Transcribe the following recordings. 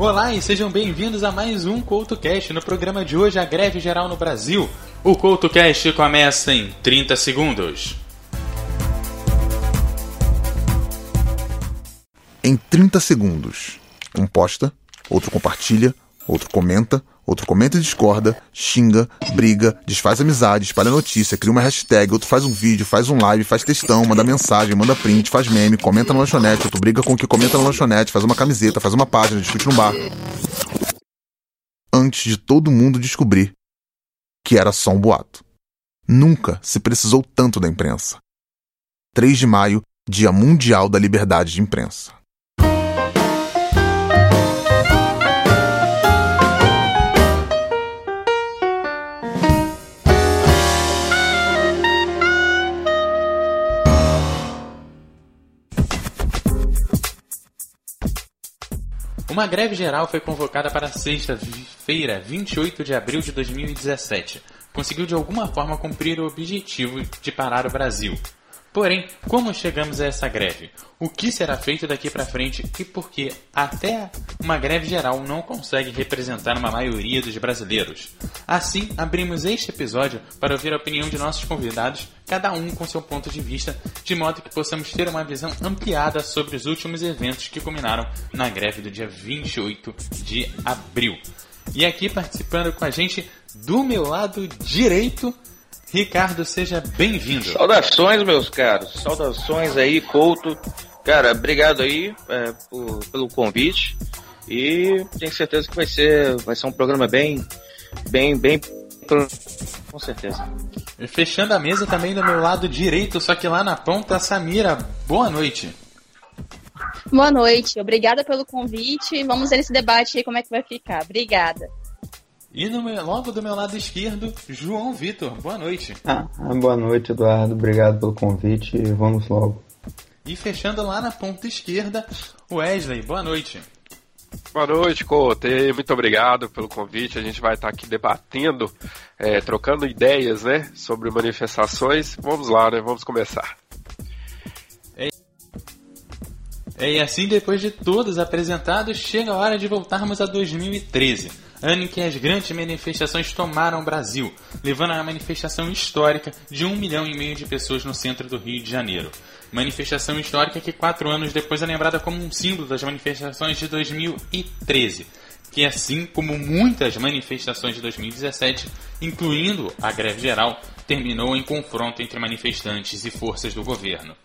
Olá e sejam bem-vindos a mais um CoutoCast. No programa de hoje, a greve geral no Brasil. O CoutoCast começa em 30 segundos. Em 30 segundos, um posta, outro compartilha, outro comenta, outro comenta e discorda, xinga, briga, desfaz amizade, espalha notícia, cria uma hashtag, outro faz um vídeo, faz um live, faz textão, manda mensagem, manda print, faz meme, comenta na lanchonete, outro briga com o que comenta na lanchonete, faz uma camiseta, faz uma página, discute no bar. Antes de todo mundo descobrir que era só um boato. Nunca se precisou tanto da imprensa. 3 de maio, Dia Mundial da Liberdade de Imprensa. Uma greve geral foi convocada para sexta-feira, 28 de abril de 2017. Conseguiu de alguma forma cumprir o objetivo de parar o Brasil. Porém, como chegamos a essa greve? O que será feito daqui para frente e por que até uma greve geral não consegue representar uma maioria dos brasileiros? Assim, abrimos este episódio para ouvir a opinião de nossos convidados, cada um com seu ponto de vista, de modo que possamos ter uma visão ampliada sobre os últimos eventos que culminaram na greve do dia 28 de abril. E aqui participando com a gente, do meu lado direito, Ricardo, seja bem-vindo. Saudações, meus caros. Saudações aí, Couto. Cara, obrigado aí é, por, pelo convite. E tenho certeza que vai ser, vai ser um programa bem, bem, bem. Com certeza. E fechando a mesa também do meu lado direito, só que lá na ponta, a Samira. Boa noite. Boa noite, obrigada pelo convite. Vamos ver esse debate aí como é que vai ficar. Obrigada. E meu, logo do meu lado esquerdo, João Vitor. Boa noite. Ah, boa noite, Eduardo. Obrigado pelo convite e vamos logo. E fechando lá na ponta esquerda, Wesley. Boa noite. Boa noite, Cote. Muito obrigado pelo convite. A gente vai estar aqui debatendo, é, trocando ideias, né, sobre manifestações. Vamos lá, né? Vamos começar. É, e assim, depois de todos apresentados, chega a hora de voltarmos a 2013 ano em que as grandes manifestações tomaram o Brasil, levando a uma manifestação histórica de um milhão e meio de pessoas no centro do Rio de Janeiro. Manifestação histórica que quatro anos depois é lembrada como um símbolo das manifestações de 2013, que assim como muitas manifestações de 2017, incluindo a greve geral, terminou em confronto entre manifestantes e forças do governo.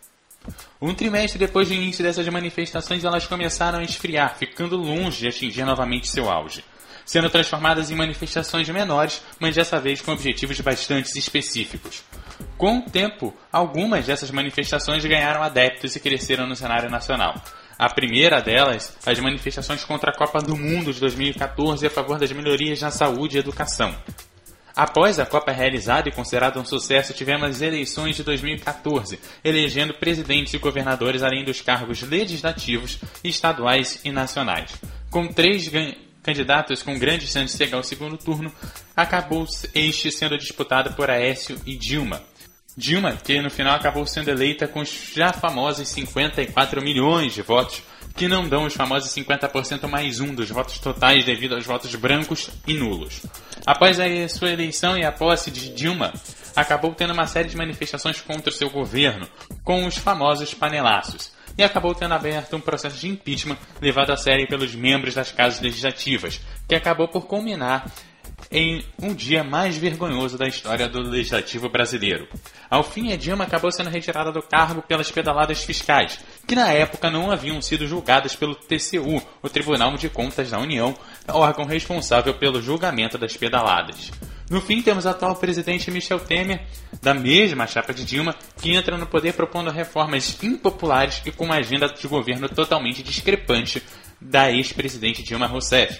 Um trimestre depois do início dessas manifestações, elas começaram a esfriar, ficando longe de atingir novamente seu auge sendo transformadas em manifestações menores, mas dessa vez com objetivos bastante específicos. Com o tempo, algumas dessas manifestações ganharam adeptos e cresceram no cenário nacional. A primeira delas, as manifestações contra a Copa do Mundo de 2014 a favor das melhorias na saúde e educação. Após a Copa realizada e considerada um sucesso, tivemos as eleições de 2014, elegendo presidentes e governadores além dos cargos legislativos, estaduais e nacionais. Com três candidatos com grandes chances de chegar ao segundo turno, acabou este sendo disputado por Aécio e Dilma. Dilma, que no final acabou sendo eleita com os já famosos 54 milhões de votos, que não dão os famosos 50% mais um dos votos totais devido aos votos brancos e nulos. Após a sua eleição e a posse de Dilma, acabou tendo uma série de manifestações contra o seu governo, com os famosos panelaços e acabou tendo aberto um processo de impeachment levado a sério pelos membros das casas legislativas, que acabou por culminar em um dia mais vergonhoso da história do legislativo brasileiro. Ao fim, a Dilma acabou sendo retirada do cargo pelas pedaladas fiscais, que na época não haviam sido julgadas pelo TCU, o Tribunal de Contas da União, órgão responsável pelo julgamento das pedaladas. No fim, temos o atual presidente Michel Temer, da mesma chapa de Dilma, que entra no poder propondo reformas impopulares e com uma agenda de governo totalmente discrepante da ex-presidente Dilma Rousseff.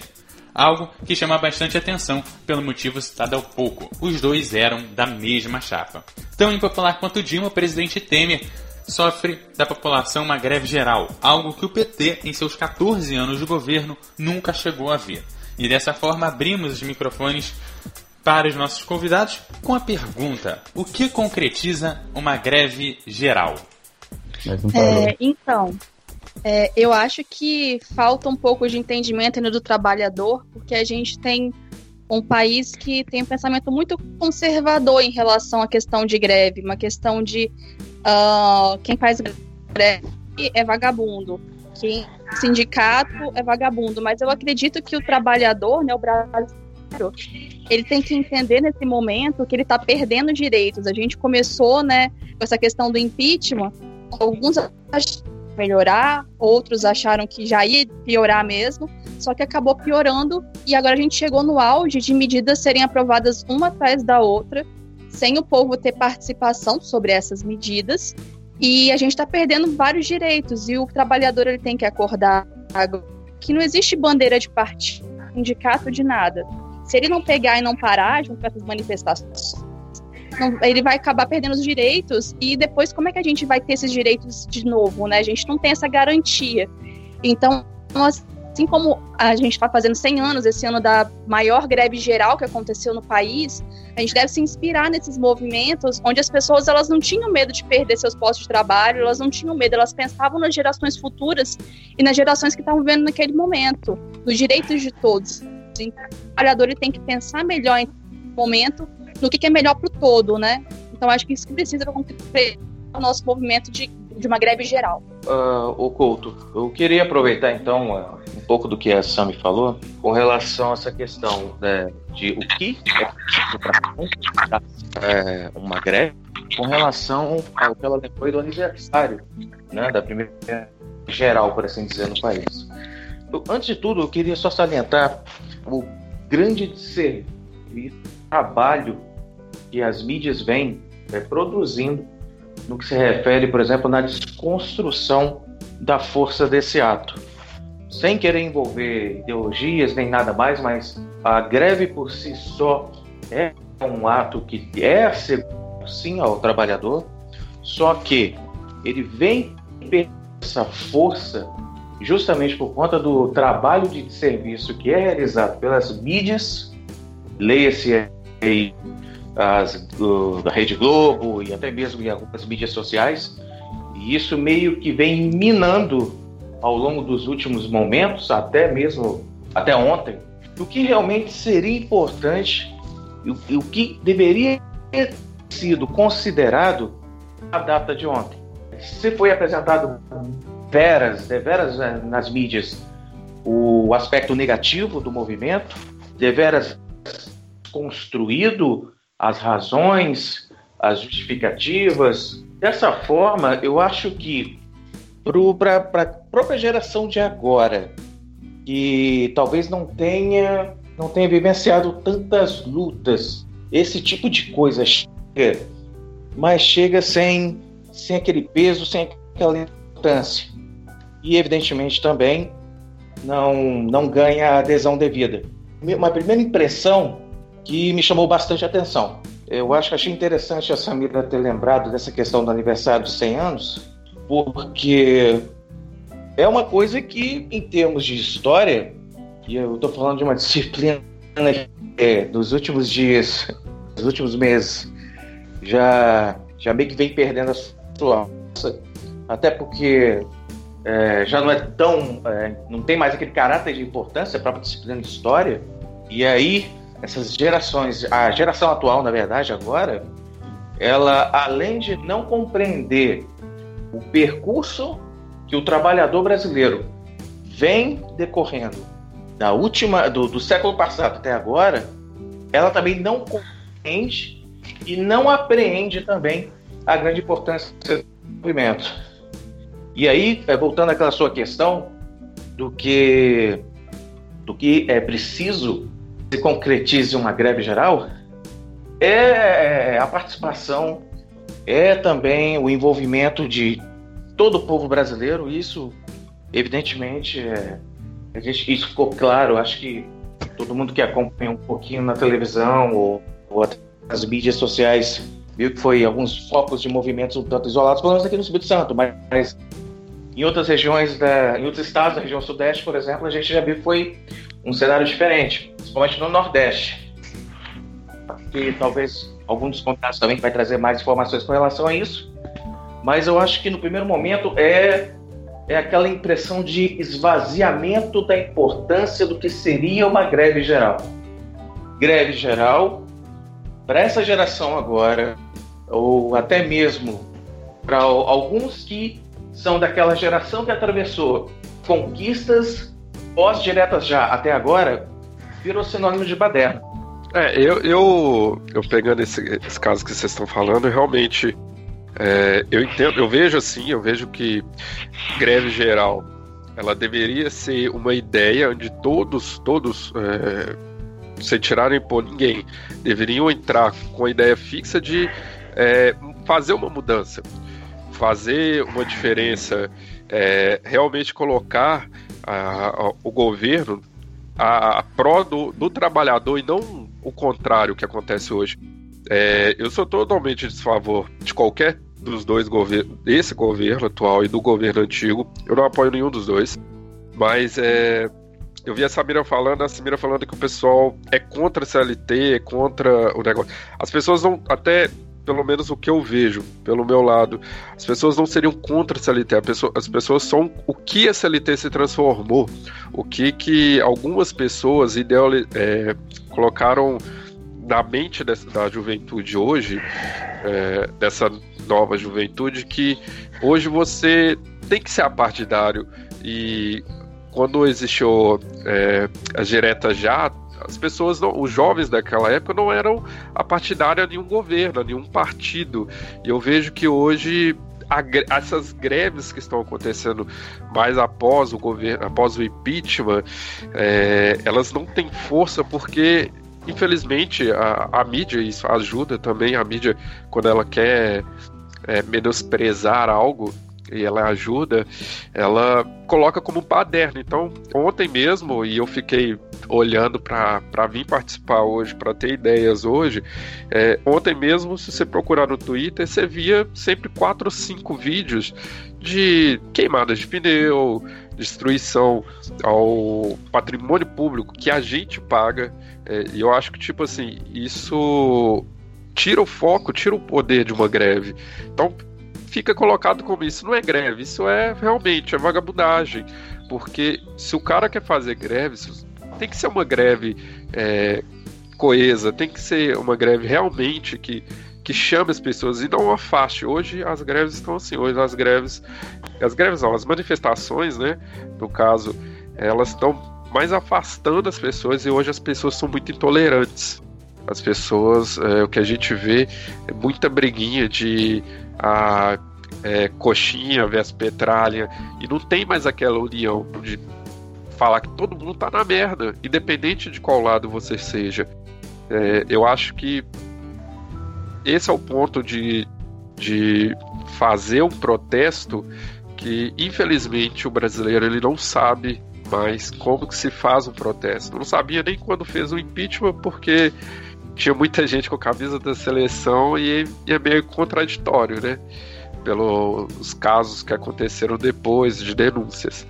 Algo que chama bastante atenção pelo motivo citado há pouco. Os dois eram da mesma chapa. Tão impopular quanto Dilma, o presidente Temer sofre da população uma greve geral, algo que o PT, em seus 14 anos de governo, nunca chegou a ver. E dessa forma abrimos os microfones para os nossos convidados com a pergunta: o que concretiza uma greve geral? É, então, É, eu acho que falta um pouco de entendimento do trabalhador, porque a gente tem um país que tem um pensamento muito conservador em relação à questão de greve, uma questão de uh, quem faz greve é vagabundo, quem sindicato é vagabundo, mas eu acredito que o trabalhador, né, o brasileiro, ele tem que entender nesse momento que ele está perdendo direitos. A gente começou, né, com essa questão do impeachment, alguns melhorar, outros acharam que já ia piorar mesmo, só que acabou piorando e agora a gente chegou no auge de medidas serem aprovadas uma atrás da outra, sem o povo ter participação sobre essas medidas, e a gente está perdendo vários direitos, e o trabalhador ele tem que acordar que não existe bandeira de partido, sindicato de nada. Se ele não pegar e não parar junto com essas manifestações, não, ele vai acabar perdendo os direitos e depois como é que a gente vai ter esses direitos de novo, né? A gente não tem essa garantia. Então, assim como a gente está fazendo 100 anos, esse ano da maior greve geral que aconteceu no país, a gente deve se inspirar nesses movimentos onde as pessoas elas não tinham medo de perder seus postos de trabalho, elas não tinham medo, elas pensavam nas gerações futuras e nas gerações que estavam vivendo naquele momento, nos direitos de todos. Então, o trabalhador ele tem que pensar melhor em momento no que, que é melhor para o todo, né? Então acho que isso que precisa concretizar o nosso movimento de, de uma greve geral. Uh, o Couto, eu queria aproveitar então uh, um pouco do que a Sami falou com relação a essa questão né, de o que é é, uma greve com relação ao que ela depois do aniversário né, da primeira geral, por assim dizer, no país. Antes de tudo, eu queria só salientar o grande serviço, trabalho que as mídias vêm é, produzindo no que se refere, por exemplo, na desconstrução da força desse ato. Sem querer envolver ideologias nem nada mais, mas a greve por si só é um ato que é sim, ao trabalhador, só que ele vem essa força justamente por conta do trabalho de serviço que é realizado pelas mídias, leia-se aí as, do, da Rede Globo e até mesmo em algumas mídias sociais. E isso meio que vem minando ao longo dos últimos momentos, até mesmo até ontem, o que realmente seria importante e o que deveria ter sido considerado a data de ontem. Se foi apresentado veras, deveras né, nas mídias o aspecto negativo do movimento, deveras construído as razões, as justificativas. Dessa forma, eu acho que para a própria geração de agora, que talvez não tenha, não tenha vivenciado tantas lutas, esse tipo de coisa chega, mas chega sem, sem aquele peso, sem aquela importância. E, evidentemente, também não, não ganha a adesão devida. Uma primeira impressão que me chamou bastante atenção. Eu acho achei interessante a Samira ter lembrado dessa questão do aniversário dos 100 anos, porque é uma coisa que, em termos de história, e eu estou falando de uma disciplina que é, nos últimos dias, nos últimos meses, já, já meio que vem perdendo a sua força, até porque é, já não é tão. É, não tem mais aquele caráter de importância, a própria disciplina de história, e aí essas gerações, a geração atual, na verdade, agora, ela, além de não compreender o percurso que o trabalhador brasileiro vem decorrendo da última do, do século passado até agora, ela também não compreende e não apreende também a grande importância do movimento. E aí, é, voltando àquela sua questão do que do que é preciso se concretize uma greve geral é, é a participação, é também o envolvimento de todo o povo brasileiro. Isso, evidentemente, é, a gente, isso ficou claro. Acho que todo mundo que acompanha um pouquinho na televisão ou, ou nas mídias sociais viu que foi alguns focos de movimentos um tanto isolados, pelo menos aqui no Espírito Santo, mas em outras regiões, da, em outros estados da região sudeste, por exemplo, a gente já viu foi um cenário diferente, principalmente no Nordeste. Que talvez algum dos contatos também vai trazer mais informações com relação a isso. Mas eu acho que no primeiro momento é é aquela impressão de esvaziamento da importância do que seria uma greve geral. Greve geral, para essa geração agora, ou até mesmo para alguns que são daquela geração que atravessou conquistas pós-diretas já até agora, virou sinônimo de baderna. É, eu, eu, eu pegando esse, esse caso que vocês estão falando, realmente é, eu entendo, eu vejo assim, eu vejo que greve geral ela deveria ser uma ideia onde todos, todos, é, sem tirarem por ninguém, deveriam entrar com a ideia fixa de é, fazer uma mudança, fazer uma diferença, é, realmente colocar a, a, o governo a, a pró do, do, trabalhador e não o contrário que acontece hoje. É, eu sou totalmente desfavor de qualquer dos dois governos, desse governo atual e do governo antigo. Eu não apoio nenhum dos dois. Mas é, eu vi a Samira falando, a Samira falando que o pessoal é contra a CLT, é contra o negócio. As pessoas não, até pelo menos o que eu vejo, pelo meu lado, as pessoas não seriam contra a CLT, a pessoa, as pessoas são o que a CLT se transformou, o que que algumas pessoas ideal, é, colocaram na mente dessa, da juventude hoje, é, dessa nova juventude, que hoje você tem que ser apartidário e quando existiu é, as diretas já, as pessoas, não, os jovens daquela época não eram a nenhum governo, a nenhum partido. E eu vejo que hoje a, essas greves que estão acontecendo mais após o governo, após o impeachment, é, elas não têm força porque infelizmente a, a mídia isso ajuda também a mídia quando ela quer é, menosprezar algo e ela ajuda, ela coloca como paderno. Então, ontem mesmo, e eu fiquei olhando para vir participar hoje, para ter ideias hoje, é, ontem mesmo, se você procurar no Twitter, você via sempre quatro ou cinco vídeos de queimadas de pneu, destruição ao patrimônio público que a gente paga. É, e eu acho que, tipo assim, isso tira o foco, tira o poder de uma greve. Então, fica colocado como isso não é greve, isso é realmente é vagabundagem. Porque se o cara quer fazer greve, tem que ser uma greve é, coesa, tem que ser uma greve realmente que que chame as pessoas e não afaste. Hoje as greves estão assim, hoje as greves, as greves não, as manifestações, né, no caso, elas estão mais afastando as pessoas e hoje as pessoas são muito intolerantes. As pessoas, é, o que a gente vê é muita briguinha de a é, coxinha versus petralha e não tem mais aquela união de falar que todo mundo tá na merda, independente de qual lado você seja. É, eu acho que esse é o ponto de, de fazer um protesto que infelizmente o brasileiro ele não sabe mais como que se faz um protesto. Não sabia nem quando fez o impeachment porque tinha muita gente com camisa da seleção e, e é meio contraditório, né? Pelos casos que aconteceram depois de denúncias.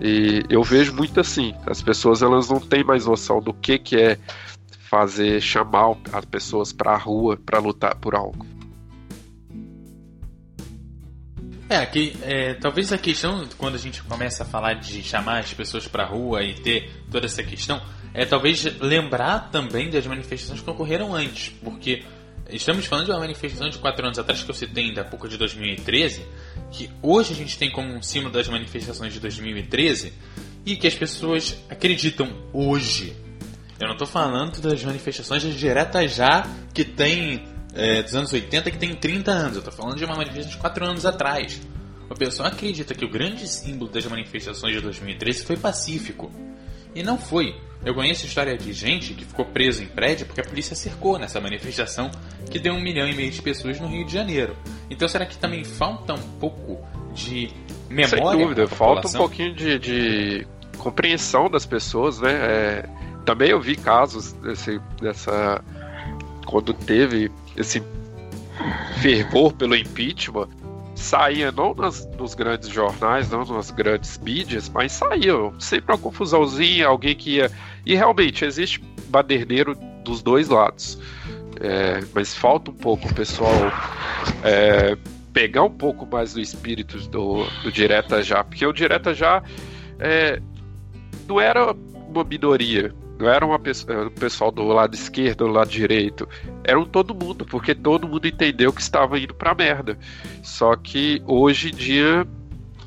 E eu vejo muito assim, as pessoas elas não têm mais noção do que que é fazer chamar as pessoas para a rua para lutar por algo. É, aqui, é, talvez a questão, quando a gente começa a falar de chamar as pessoas para a rua e ter toda essa questão, é talvez lembrar também das manifestações que ocorreram antes, porque estamos falando de uma manifestação de quatro anos atrás que eu citei ainda há pouco de 2013, que hoje a gente tem como um símbolo das manifestações de 2013 e que as pessoas acreditam hoje eu não estou falando das manifestações diretas já que tem é, dos anos 80 que tem 30 anos. Eu estou falando de uma manifestação de 4 anos atrás. O pessoal acredita que o grande símbolo das manifestações de 2013 foi pacífico. E não foi. Eu conheço história de gente que ficou preso em prédio porque a polícia cercou nessa manifestação que deu um milhão e meio de pessoas no Rio de Janeiro. Então será que também falta um pouco de memória? Sem dúvida, falta um pouquinho de, de compreensão das pessoas, né? É também eu vi casos desse, dessa. Quando teve esse fervor pelo impeachment, saía não nas, nos grandes jornais, não nas grandes mídias, mas saía sempre uma confusãozinha, alguém que ia. E realmente existe baderneiro dos dois lados. É, mas falta um pouco o pessoal é, pegar um pouco mais do espírito do, do Direta Já, porque o Direta Já é, não era uma minoria, não era uma o pessoal do lado esquerdo, do lado direito, era um todo mundo, porque todo mundo entendeu que estava indo pra merda. Só que hoje em dia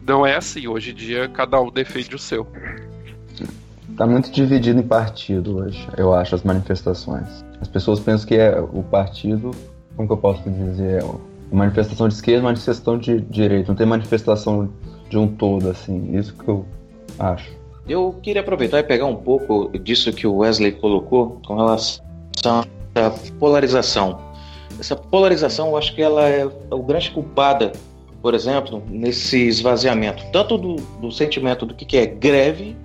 não é assim, hoje em dia cada um defende o seu. Tá muito dividido em partido hoje, eu acho, as manifestações. As pessoas pensam que é o partido, como que eu posso dizer, manifestação de esquerda, manifestação de direita, não tem manifestação de um todo, assim, isso que eu acho. Eu queria aproveitar e pegar um pouco disso que o Wesley colocou com relação à polarização. Essa polarização, eu acho que ela é o grande culpada, por exemplo, nesse esvaziamento, tanto do, do sentimento do que é greve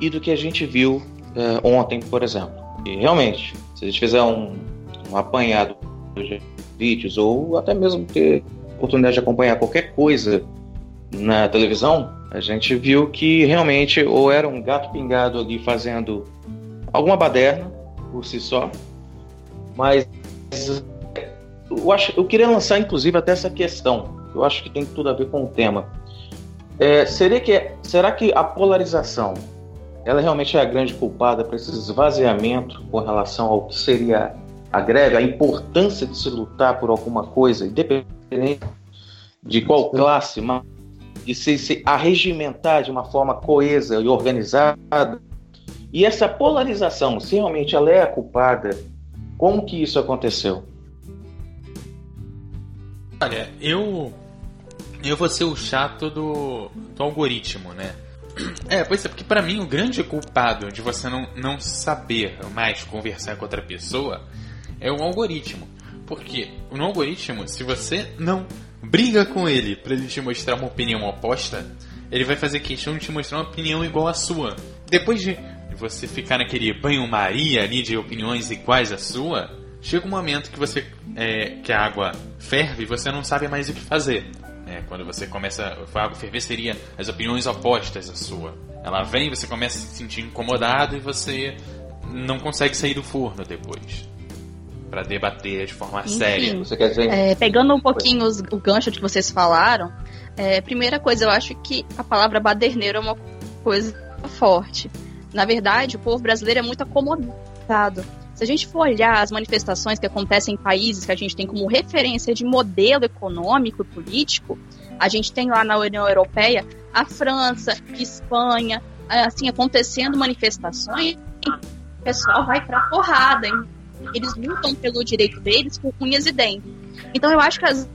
e do que a gente viu é, ontem, por exemplo. E realmente, se a gente fizer um, um apanhado de vídeos ou até mesmo ter oportunidade de acompanhar qualquer coisa na televisão, a gente viu que realmente ou era um gato pingado ali fazendo alguma baderna por si só, mas eu, acho, eu queria lançar inclusive até essa questão, eu acho que tem tudo a ver com o tema. É, seria que, será que a polarização ela realmente é a grande culpada para esse esvaziamento com relação ao que seria a greve, a importância de se lutar por alguma coisa, independente de qual classe, de se, se arregimentar de uma forma coesa e organizada. E essa polarização, se realmente ela é a culpada, como que isso aconteceu? Olha, eu eu vou ser o chato do, do algoritmo, né? É, pois é, porque para mim o grande culpado de você não, não saber mais conversar com outra pessoa é o algoritmo. Porque no algoritmo, se você não briga com ele para ele te mostrar uma opinião oposta, ele vai fazer questão de te mostrar uma opinião igual à sua. Depois de você ficar naquele banho-maria ali de opiniões iguais à sua, chega um momento que você é, que a água ferve e você não sabe mais o que fazer. É, quando você começa a água ferver seria as opiniões opostas à sua. Ela vem, você começa a se sentir incomodado e você não consegue sair do forno depois para debater de forma Enfim, séria. Você quer dizer? É, pegando um pouquinho os, o gancho de que vocês falaram, é, primeira coisa, eu acho que a palavra baderneiro é uma coisa forte. Na verdade, o povo brasileiro é muito acomodado. Se a gente for olhar as manifestações que acontecem em países que a gente tem como referência de modelo econômico e político, a gente tem lá na União Europeia a França, Espanha, assim, acontecendo manifestações, o pessoal vai pra porrada, hein? Eles lutam pelo direito deles com unhas e dentes. Então eu acho que as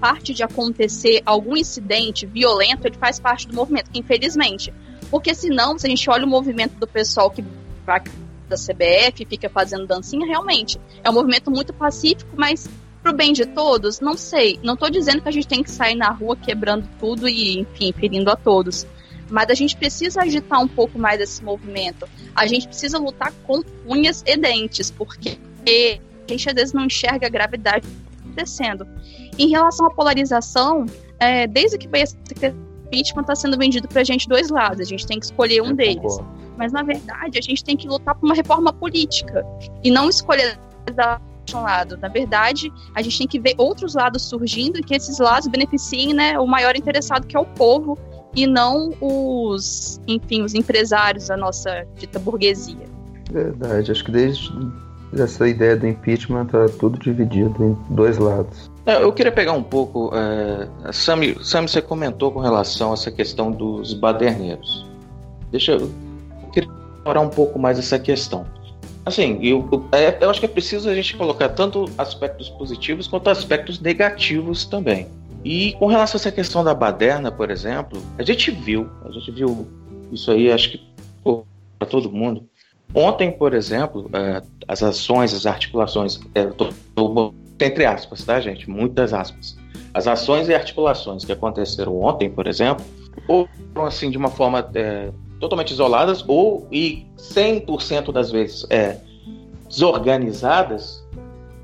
parte de acontecer algum incidente violento, ele faz parte do movimento, infelizmente. Porque senão, se a gente olha o movimento do pessoal que vai da CBF fica fazendo dancinha, realmente é um movimento muito pacífico, mas pro bem de todos, não sei. Não tô dizendo que a gente tem que sair na rua quebrando tudo e, enfim, ferindo a todos. Mas a gente precisa agitar um pouco mais esse movimento. A gente precisa lutar com unhas e dentes, porque a gente às vezes não enxerga a gravidade acontecendo. Em relação à polarização, é, desde que veio esse impeachment, está sendo vendido para a gente dois lados. A gente tem que escolher um Eu deles. Concordo. Mas, na verdade, a gente tem que lutar por uma reforma política e não escolher um lado. Na verdade, a gente tem que ver outros lados surgindo e que esses lados beneficiem né, o maior interessado, que é o povo, e não os, enfim, os empresários da nossa dita burguesia. Verdade, acho que desde essa ideia do impeachment está tudo dividido em dois lados. É, eu queria pegar um pouco. É, Sami, Sami, você comentou com relação a essa questão dos baderneiros. Deixa eu, eu queria explorar um pouco mais essa questão. Assim, eu, eu, é, eu acho que é preciso a gente colocar tanto aspectos positivos quanto aspectos negativos também. E com relação a essa questão da baderna, por exemplo, a gente viu, a gente viu isso aí, acho que para todo mundo. Ontem, por exemplo, é, as ações, as articulações, é, tô, tô, entre aspas, tá, gente? Muitas aspas. As ações e articulações que aconteceram ontem, por exemplo, ou assim de uma forma é, totalmente isoladas ou e 100% das vezes é, desorganizadas,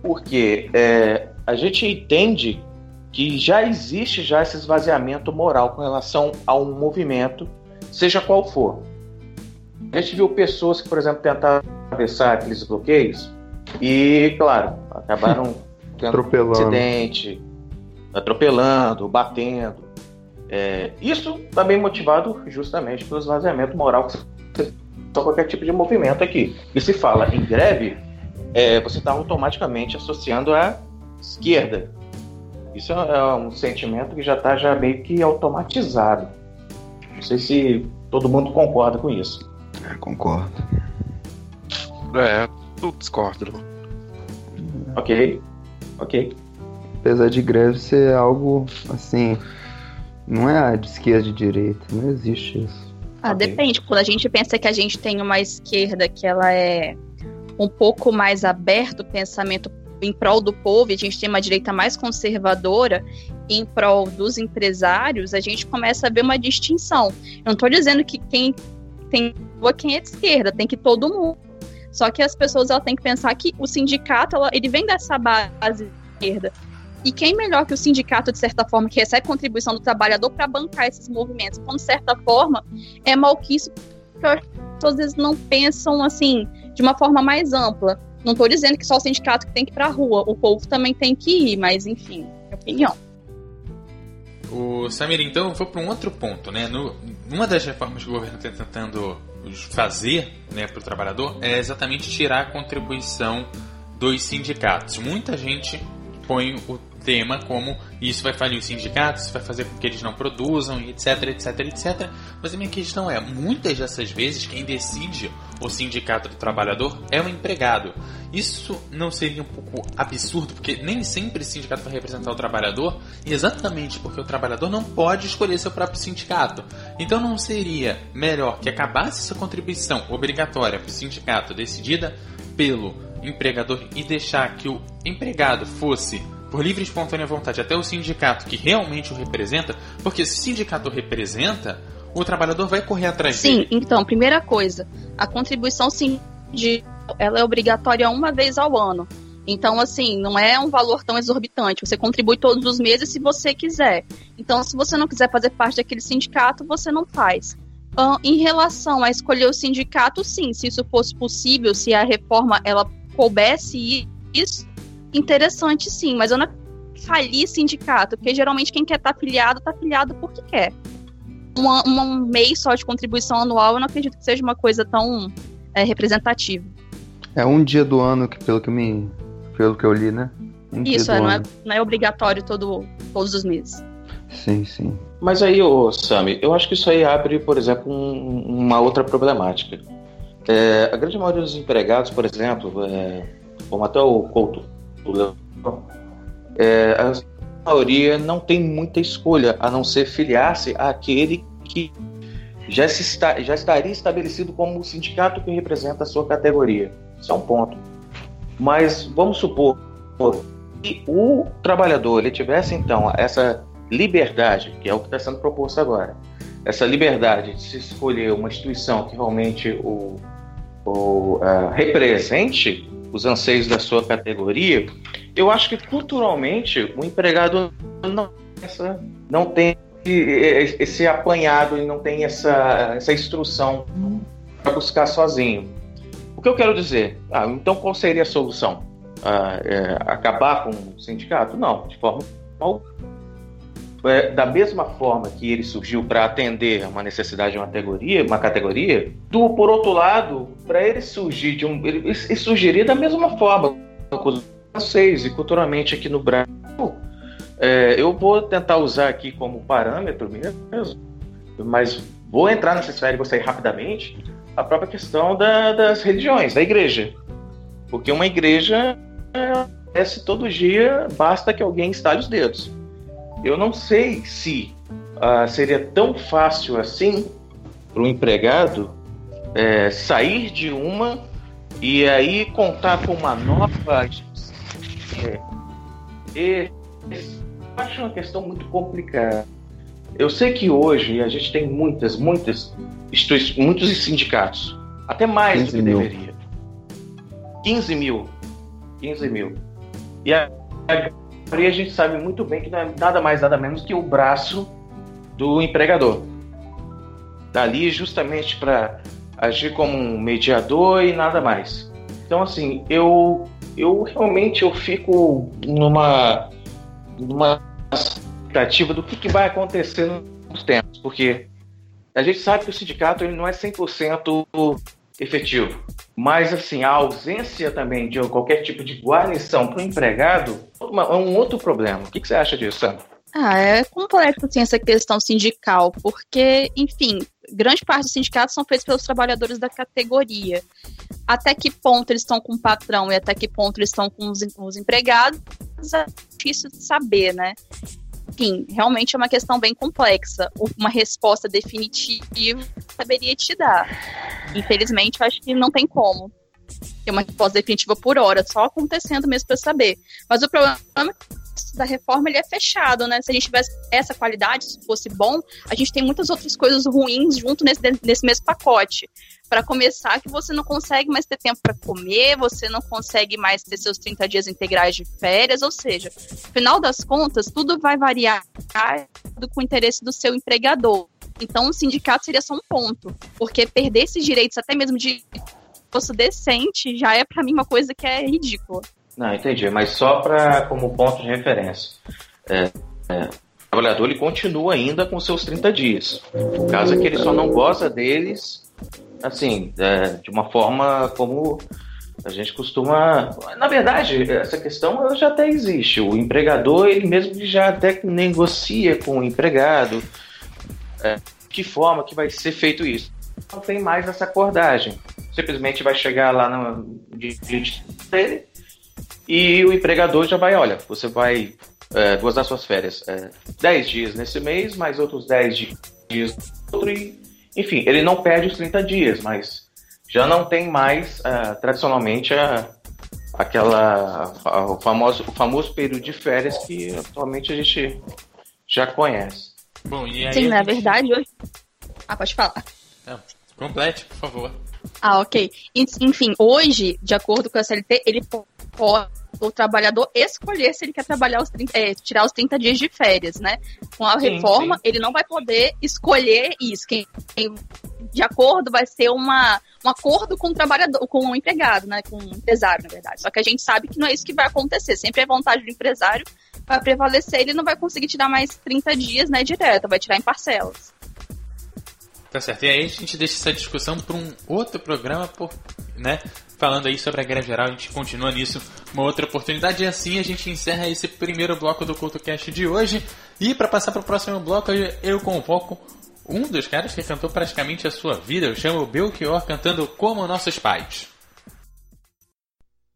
porque é, a gente entende que já existe já esse esvaziamento moral com relação a um movimento, seja qual for. A gente viu pessoas que, por exemplo, tentaram atravessar aqueles bloqueios e, claro, acabaram tendo um acidente, atropelando, batendo. É, isso também motivado justamente pelo esvaziamento moral que qualquer tipo de movimento aqui. E se fala em greve, é, você está automaticamente associando à esquerda. Isso é um sentimento que já está já meio que automatizado. Não sei se todo mundo concorda com isso. É, concordo. É, tu discordo. Ok, ok. Apesar de greve ser algo assim, não é de esquerda de direita, não existe isso. Ah, okay. depende. Quando a gente pensa que a gente tem uma esquerda que ela é um pouco mais aberta o pensamento em prol do povo, a gente tem uma direita mais conservadora em prol dos empresários, a gente começa a ver uma distinção. Eu não estou dizendo que quem tem quem é de esquerda, tem que todo mundo. Só que as pessoas têm que pensar que o sindicato ela, ele vem dessa base esquerda. E quem melhor que o sindicato, de certa forma, que recebe contribuição do trabalhador para bancar esses movimentos? Então, de certa forma, é malquice que as pessoas às vezes não pensam assim, de uma forma mais ampla. Não estou dizendo que só o sindicato que tem que ir para a rua, o povo também tem que ir, mas enfim, minha opinião. O Samir, então, foi para um outro ponto, né? No, uma das reformas que o governo está tentando fazer né, para o trabalhador é exatamente tirar a contribuição dos sindicatos. Muita gente põe o tema como isso vai falir os sindicatos, isso vai fazer com que eles não produzam, etc, etc, etc. Mas a minha questão é, muitas dessas vezes quem decide o sindicato do trabalhador é o empregado. Isso não seria um pouco absurdo, porque nem sempre o sindicato vai representar o trabalhador, exatamente porque o trabalhador não pode escolher seu próprio sindicato. Então não seria melhor que acabasse essa contribuição obrigatória para o sindicato decidida pelo empregador e deixar que o empregado fosse por livre e espontânea vontade até o sindicato que realmente o representa, porque se o sindicato representa, o trabalhador vai correr atrás Sim, dele. Sim, então, primeira coisa, a contribuição sindical ela é obrigatória uma vez ao ano. Então, assim, não é um valor tão exorbitante. Você contribui todos os meses se você quiser. Então, se você não quiser fazer parte daquele sindicato, você não faz. Em relação a escolher o sindicato, sim, se isso fosse possível, se a reforma ela coubesse isso, interessante sim, mas eu não falir sindicato, porque geralmente quem quer estar tá afiliado, está afiliado porque quer. Uma, um mês só de contribuição anual, eu não acredito que seja uma coisa tão é, representativa. É um dia do ano, que, pelo que me. Pelo que eu li, né? Um Isso, é, não, é, não é obrigatório todo, todos os meses. Sim, sim. Mas aí, ô, Sami, eu acho que isso aí abre, por exemplo, um, uma outra problemática. É, a grande maioria dos empregados, por exemplo, é, como até o Couto é, a maioria não tem muita escolha a não ser filiar-se àquele que já, está, já estaria estabelecido como o sindicato que representa a sua categoria. Isso é um ponto. Mas vamos supor que o trabalhador ele tivesse então essa liberdade, que é o que está sendo proposto agora, essa liberdade de se escolher uma instituição que realmente o, o uh, represente os anseios da sua categoria, eu acho que culturalmente o empregado não, essa, não tem esse apanhado, ele não tem essa, essa instrução para buscar sozinho. O que eu quero dizer? Ah, então qual seria a solução? Ah, é, acabar com o sindicato? Não, de forma é, da mesma forma que ele surgiu para atender uma necessidade de uma categoria, uma categoria, do por outro lado, para ele surgir de um, ele, ele surgiria da mesma forma franceses e culturalmente aqui no Brasil. É, eu vou tentar usar aqui como parâmetro mesmo, mas vou entrar nessa esfera e vou sair rapidamente. A própria questão da, das religiões, da igreja, porque uma igreja acontece todo dia, basta que alguém estale os dedos. Eu não sei se uh, seria tão fácil assim para o empregado é, sair de uma e aí contar com uma nova. É, acho uma questão muito complicada. Eu sei que hoje a gente tem muitas, muitas muitos sindicatos, até mais do que mil. deveria. 15 mil. 15 mil. E a, a a gente sabe muito bem que não é nada mais, nada menos que o braço do empregador. Tá ali justamente para agir como um mediador e nada mais. Então, assim, eu, eu realmente eu fico numa, numa expectativa do que, que vai acontecer nos tempos, porque a gente sabe que o sindicato ele não é 100% efetivo, mas assim, a ausência também de qualquer tipo de guarnição para o empregado é um outro problema. O que, que você acha disso, Sandra? Ah, é complexo assim, essa questão sindical, porque, enfim, grande parte dos sindicatos são feitos pelos trabalhadores da categoria. Até que ponto eles estão com o patrão e até que ponto eles estão com os, os empregados é difícil de saber, né? Enfim, realmente é uma questão bem complexa. Uma resposta definitiva saberia te dar. Infelizmente, eu acho que não tem como ter uma resposta definitiva por hora, só acontecendo mesmo para saber. Mas o problema da reforma ele é fechado, né? Se a gente tivesse essa qualidade, se fosse bom, a gente tem muitas outras coisas ruins junto nesse, nesse mesmo pacote. Para começar, que você não consegue mais ter tempo para comer, você não consegue mais ter seus 30 dias integrais de férias, ou seja, no final das contas, tudo vai variar com o interesse do seu empregador. Então, o sindicato seria só um ponto, porque perder esses direitos, até mesmo de fosse decente, já é para mim uma coisa que é ridícula. Não, entendi, mas só para como ponto de referência. É, é, o trabalhador ele continua ainda com seus 30 dias. O caso é que ele só não goza deles, assim, é, de uma forma como a gente costuma. Na verdade, essa questão já até existe. O empregador, ele mesmo já até negocia com o empregado é, que forma que vai ser feito isso. Não tem mais essa acordagem. Simplesmente vai chegar lá no dia dele e o empregador já vai, olha, você vai é, gozar suas férias é, 10 dias nesse mês, mais outros 10 dias outro, e, enfim, ele não perde os 30 dias, mas já não tem mais é, tradicionalmente a, aquela a, o, famoso, o famoso período de férias que atualmente a gente já conhece. Bom, e aí Sim, na gente... verdade, hoje. Ah, pode falar. Não, complete, por favor. Ah, ok. Enfim, hoje, de acordo com a CLT, ele pode o trabalhador escolher se ele quer trabalhar os 30, é, tirar os 30 dias de férias, né? Com a sim, reforma, sim. ele não vai poder escolher isso. Quem, quem, de acordo vai ser uma, um acordo com o trabalhador, com o empregado, né? Com o empresário, na verdade. Só que a gente sabe que não é isso que vai acontecer. Sempre é vontade do empresário vai prevalecer, ele não vai conseguir tirar mais 30 dias, né, direto, vai tirar em parcelas. Tá certo. E aí a gente deixa essa discussão para um outro programa, por, né? Falando aí sobre a greve geral, a gente continua nisso uma outra oportunidade. E assim a gente encerra esse primeiro bloco do CultoCast de hoje. E para passar para o próximo bloco, eu convoco um dos caras que cantou praticamente a sua vida. Eu chamo o Belchior cantando Como Nossos Pais.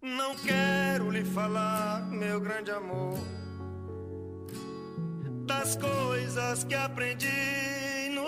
Não quero lhe falar, meu grande amor, das coisas que aprendi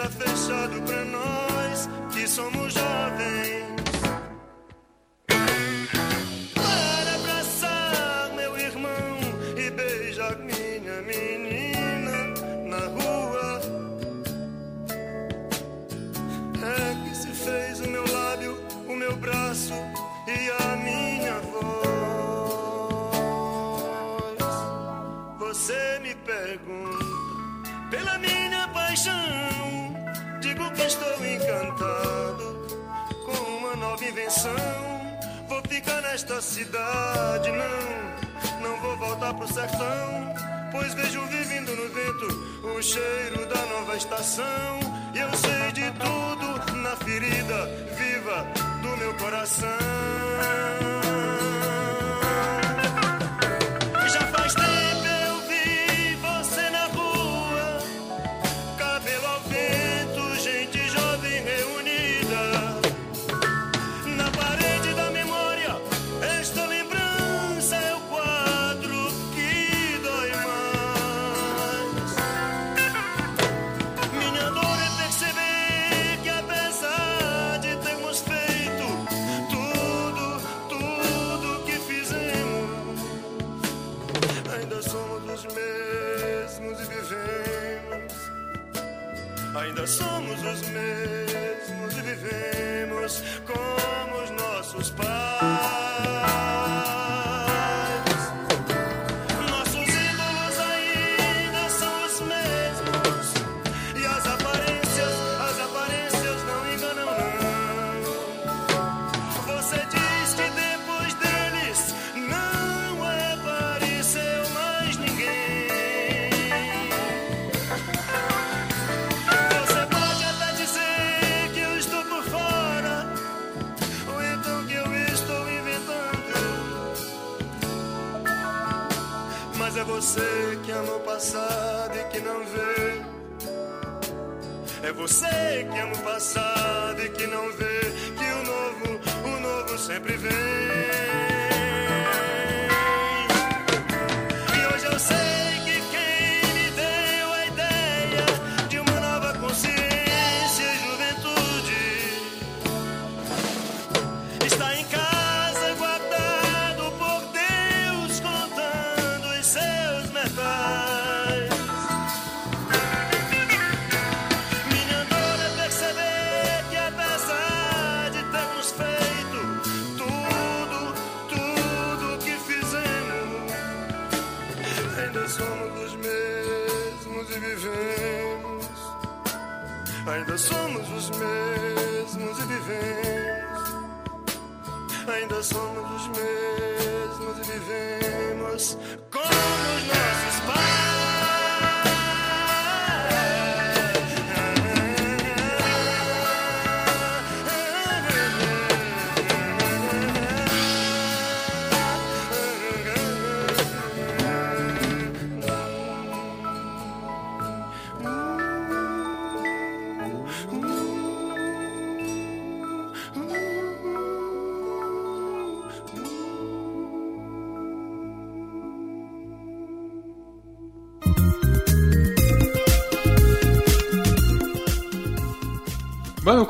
Está fechado para nós que somos jovens. Vou ficar nesta cidade, não, não vou voltar pro sertão. Pois vejo vivendo no vento o cheiro da nova estação. E eu sei de tudo na ferida viva do meu coração. É você que ama o passado e que não vê que o novo, o novo sempre vem.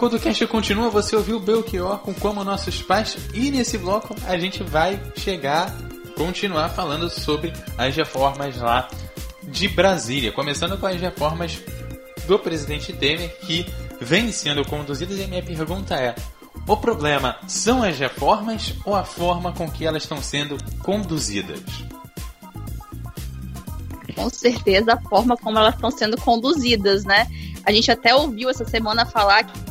Enquanto o cast continua, você ouviu o Belchior com Como Nossos Pais e nesse bloco a gente vai chegar, continuar falando sobre as reformas lá de Brasília, começando com as reformas do presidente Temer que vêm sendo conduzidas e a minha pergunta é: o problema são as reformas ou a forma com que elas estão sendo conduzidas? com certeza a forma como elas estão sendo conduzidas, né? A gente até ouviu essa semana falar que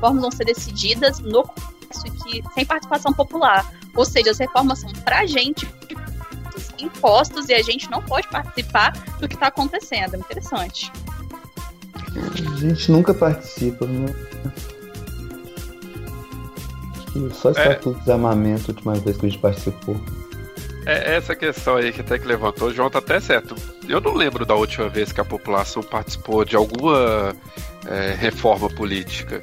reformas vão ser decididas no Congresso e que sem participação popular. Ou seja, as reformas são pra gente impostos e a gente não pode participar do que está acontecendo. É interessante. A gente nunca participa, né? Acho que só Estatuto de Desarmamento, a última vez que a gente participou. É essa questão aí que até que levantou, o João tá até certo. Eu não lembro da última vez que a população participou de alguma é, reforma política,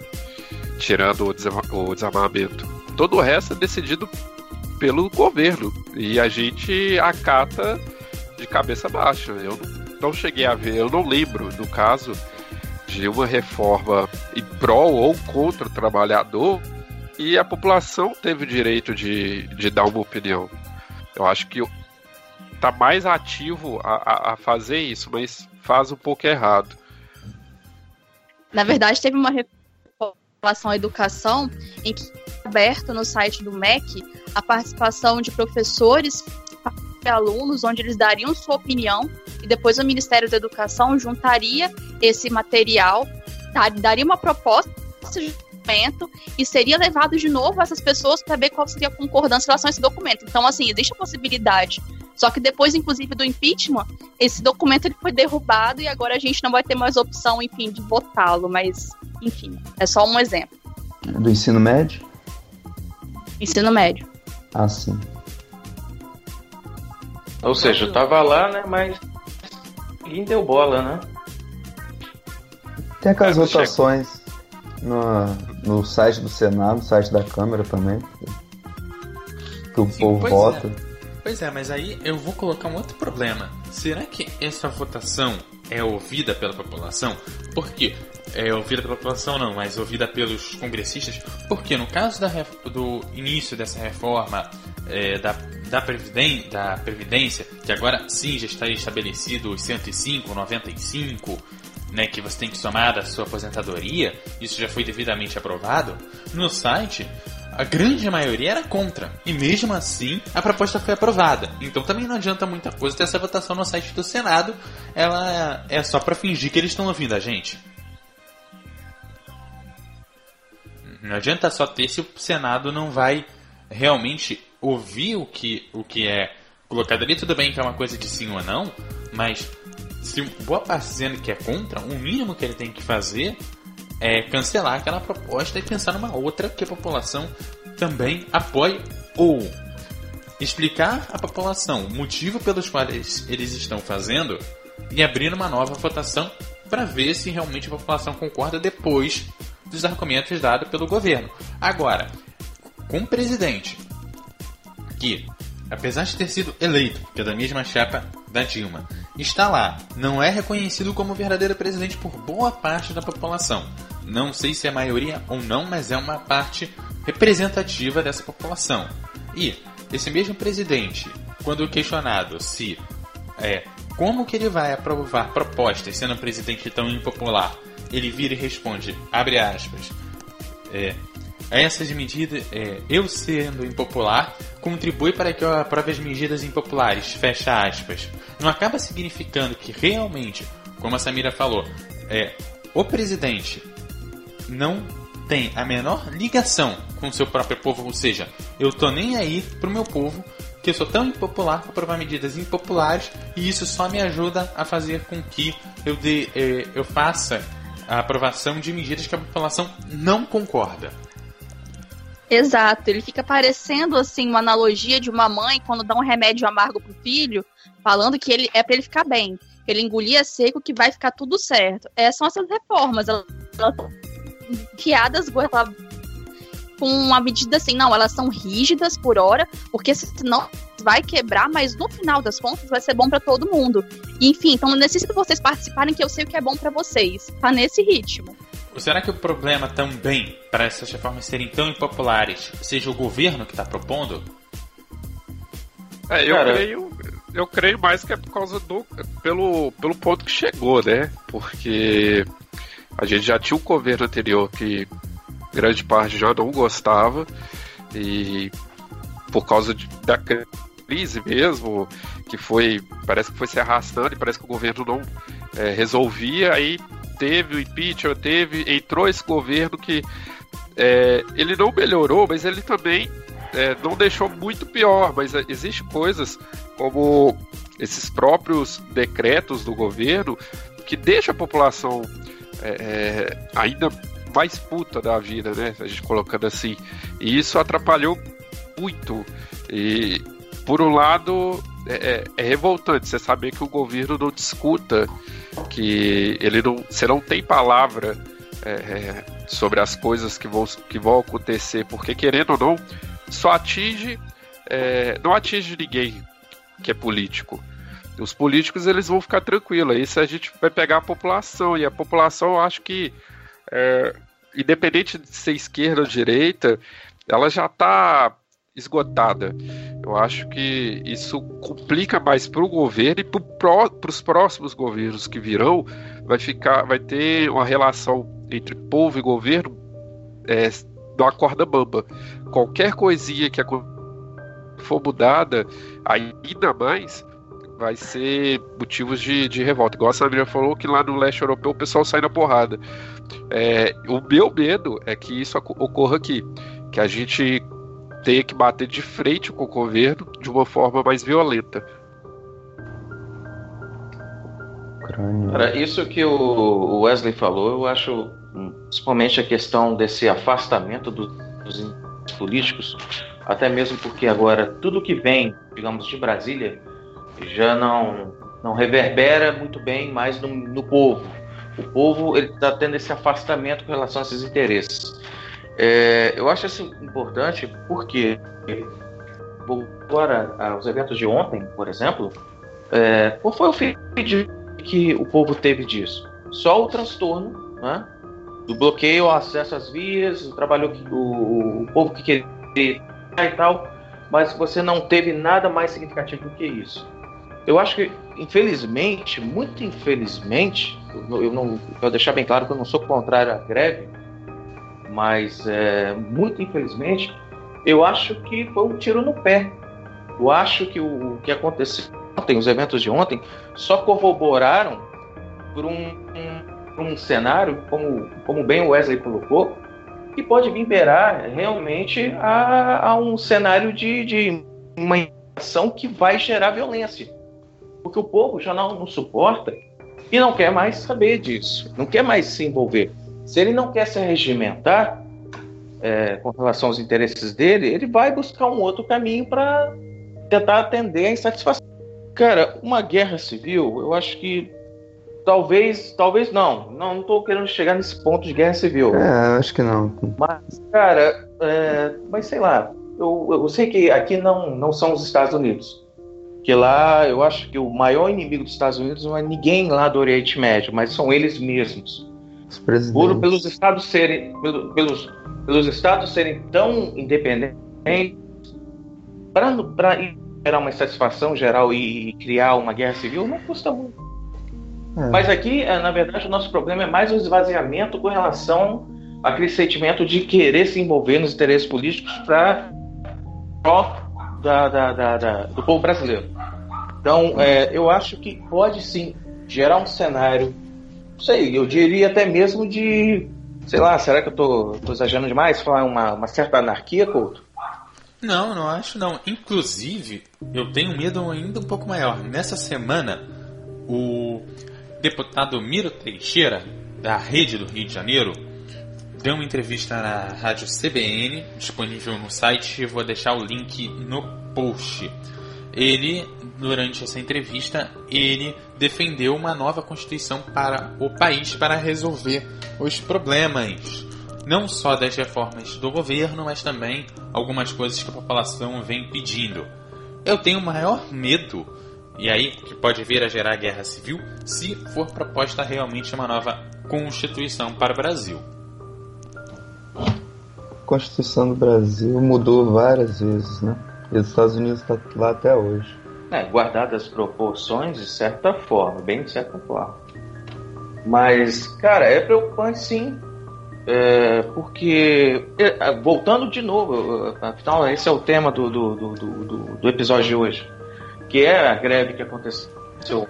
tirando o, desarma- o desarmamento. Todo o resto é decidido pelo governo e a gente acata de cabeça baixa. Eu não, cheguei a ver, eu não lembro, no caso, de uma reforma em prol ou contra o trabalhador e a população teve o direito de, de dar uma opinião. Eu acho que tá mais ativo a, a- a fazer isso, mas faz um pouco errado. Na verdade, teve uma relação à educação em que aberto no site do MEC a participação de professores e alunos, onde eles dariam sua opinião e depois o Ministério da Educação juntaria esse material, daria uma proposta de documento e seria levado de novo essas pessoas para ver qual seria a concordância em relação a esse documento. Então, assim, existe a possibilidade. Só que depois, inclusive, do impeachment, esse documento ele foi derrubado e agora a gente não vai ter mais opção, enfim, de votá-lo. Mas, enfim, é só um exemplo. Do ensino médio? Ensino médio. Ah, sim. Ou seja, eu tava lá, né? Mas ninguém deu bola, né? Tem aquelas É, votações no, no site do Senado, no site da Câmara também. Que o Sim, povo pois vota. Pois é, mas aí eu vou colocar um outro problema. Será que essa votação é ouvida pela população? Por quê? É ouvida pela população não, mas ouvida pelos congressistas? Porque no caso da do início dessa reforma é, da, da, previden da Previdência, que agora sim já está estabelecido os 105, 95, né, que você tem que somar da sua aposentadoria, isso já foi devidamente aprovado, no site a grande maioria era contra. E mesmo assim, a proposta foi aprovada. Então também não adianta muita coisa ter essa votação no site do Senado. Ela é só para fingir que eles estão ouvindo a gente. Não adianta só ter se o Senado não vai realmente ouvir o que, o que é colocado ali. Tudo bem que é uma coisa de sim ou não, mas se boa parte dizendo que é contra, o mínimo que ele tem que fazer é cancelar aquela proposta e pensar numa outra que a população também apoie ou explicar à população o motivo pelos quais eles estão fazendo e abrir uma nova votação para ver se realmente a população concorda depois dos argumentos dados pelo governo. Agora, com um presidente que, apesar de ter sido eleito, da mesma chapa da Dilma, está lá, não é reconhecido como verdadeiro presidente por boa parte da população. Não sei se é maioria ou não, mas é uma parte representativa dessa população. E esse mesmo presidente, quando questionado se é como que ele vai aprovar propostas sendo um presidente tão impopular, ele vira e responde, abre aspas, é, essas medidas, é, eu sendo impopular, contribui para que eu aprove as medidas impopulares, fecha aspas. Não acaba significando que realmente, como a Samira falou, é, o presidente não tem a menor ligação com o seu próprio povo, ou seja, eu tô nem aí pro meu povo, que eu sou tão impopular para aprovar medidas impopulares e isso só me ajuda a fazer com que eu, de, eh, eu faça a aprovação de medidas que a população não concorda. Exato, ele fica parecendo assim uma analogia de uma mãe quando dá um remédio amargo pro filho, falando que ele é para ele ficar bem, ele engolia seco que vai ficar tudo certo. Essas são essas reformas, elas, elas guiadas com uma medida assim, não, elas são rígidas por hora, porque senão vai quebrar, mas no final das contas vai ser bom para todo mundo. Enfim, então não necessito vocês participarem que eu sei o que é bom para vocês. Tá nesse ritmo. Será que o problema também para essas reformas serem tão impopulares seja o governo que está propondo? É, eu Cara, creio, eu creio mais que é por causa do pelo, pelo ponto que chegou, né? Porque a gente já tinha um governo anterior que grande parte já não gostava e por causa de, da crise mesmo, que foi parece que foi se arrastando e parece que o governo não é, resolvia, aí teve o impeachment, teve entrou esse governo que é, ele não melhorou, mas ele também é, não deixou muito pior, mas é, existe coisas como esses próprios decretos do governo que deixa a população é, é, ainda mais puta da vida, né? A gente colocando assim. E isso atrapalhou muito. E por um lado é, é, é revoltante você saber que o governo não discuta, que ele não, você não tem palavra é, é, sobre as coisas que vão, que vão acontecer, porque querendo ou não, só atinge, é, não atinge ninguém que é político os políticos eles vão ficar tranquilos. Isso a gente vai pegar a população. E a população, eu acho que, é, independente de ser esquerda ou direita, ela já está esgotada. Eu acho que isso complica mais para o governo e para os próximos governos que virão. Vai ficar, vai ter uma relação entre povo e governo é, uma corda bamba. Qualquer coisinha que for mudada, ainda mais, vai ser motivos de, de revolta. Igual a Samira falou que lá no leste europeu o pessoal sai na porrada. É, o meu medo é que isso ocorra aqui, que a gente tenha que bater de frente com o governo de uma forma mais violenta. Cara, isso que o Wesley falou, eu acho, principalmente a questão desse afastamento dos políticos, até mesmo porque agora tudo que vem, digamos, de Brasília já não, não reverbera muito bem mais no, no povo. O povo ele está tendo esse afastamento com relação a esses interesses. É, eu acho isso importante porque agora aos eventos de ontem, por exemplo, é, qual foi o feedback que o povo teve disso? Só o transtorno, né? Do bloqueio ao acesso às vias, o trabalho que o, o povo que queria e tal, mas você não teve nada mais significativo do que isso. Eu acho que, infelizmente, muito infelizmente, eu não vou deixar bem claro que eu não sou contrário à greve, mas é, muito infelizmente eu acho que foi um tiro no pé. Eu acho que o, o que aconteceu ontem, os eventos de ontem, só corroboraram por um, um, um cenário, como, como bem o Wesley colocou, que pode vir beirar realmente a, a um cenário de, de uma ação que vai gerar violência. Porque o povo já não, não suporta e não quer mais saber disso, não quer mais se envolver. Se ele não quer se regimentar é, com relação aos interesses dele, ele vai buscar um outro caminho para tentar atender a insatisfação. Cara, uma guerra civil, eu acho que talvez, talvez não. Não estou querendo chegar nesse ponto de guerra civil. É, acho que não. Mas, cara, é, mas sei lá, eu, eu sei que aqui não, não são os Estados Unidos. Que lá, eu acho que o maior inimigo dos Estados Unidos não é ninguém lá do Oriente Médio, mas são eles mesmos. Por, pelos estados serem pelo, pelos, pelos estados serem tão independentes para gerar uma insatisfação geral e, criar uma guerra civil não custa muito. É. Mas aqui, é, na verdade, o nosso problema é mais o esvaziamento com relação àquele sentimento de querer se envolver nos interesses políticos para da, da, da, da, do povo brasileiro. Então, é, eu acho que pode sim gerar um cenário, não sei, eu diria até mesmo de, sei lá, será que eu tô, tô exagerando demais? Falar uma, uma certa anarquia, Couto? Não, não acho não. Inclusive, eu tenho medo ainda um pouco maior. Nessa semana, o deputado Miro Teixeira, da Rede do Rio de Janeiro, deu uma entrevista na rádio CBN, disponível no site, vou deixar o link no post. Ele, durante essa entrevista, ele defendeu uma nova constituição para o país para resolver os problemas, não só das reformas do governo, mas também algumas coisas que a população vem pedindo. Eu tenho maior medo e aí que pode vir a gerar guerra civil se for proposta realmente uma nova Constituição para o Brasil. A Constituição do Brasil mudou várias vezes, né? E os Estados Unidos está lá até hoje. É, guardadas as proporções, de certa forma, bem de certa forma. Mas, cara, é preocupante sim. É, porque, é, voltando de novo, afinal, esse é o tema do, do, do, do, do episódio de hoje que é a greve que aconteceu,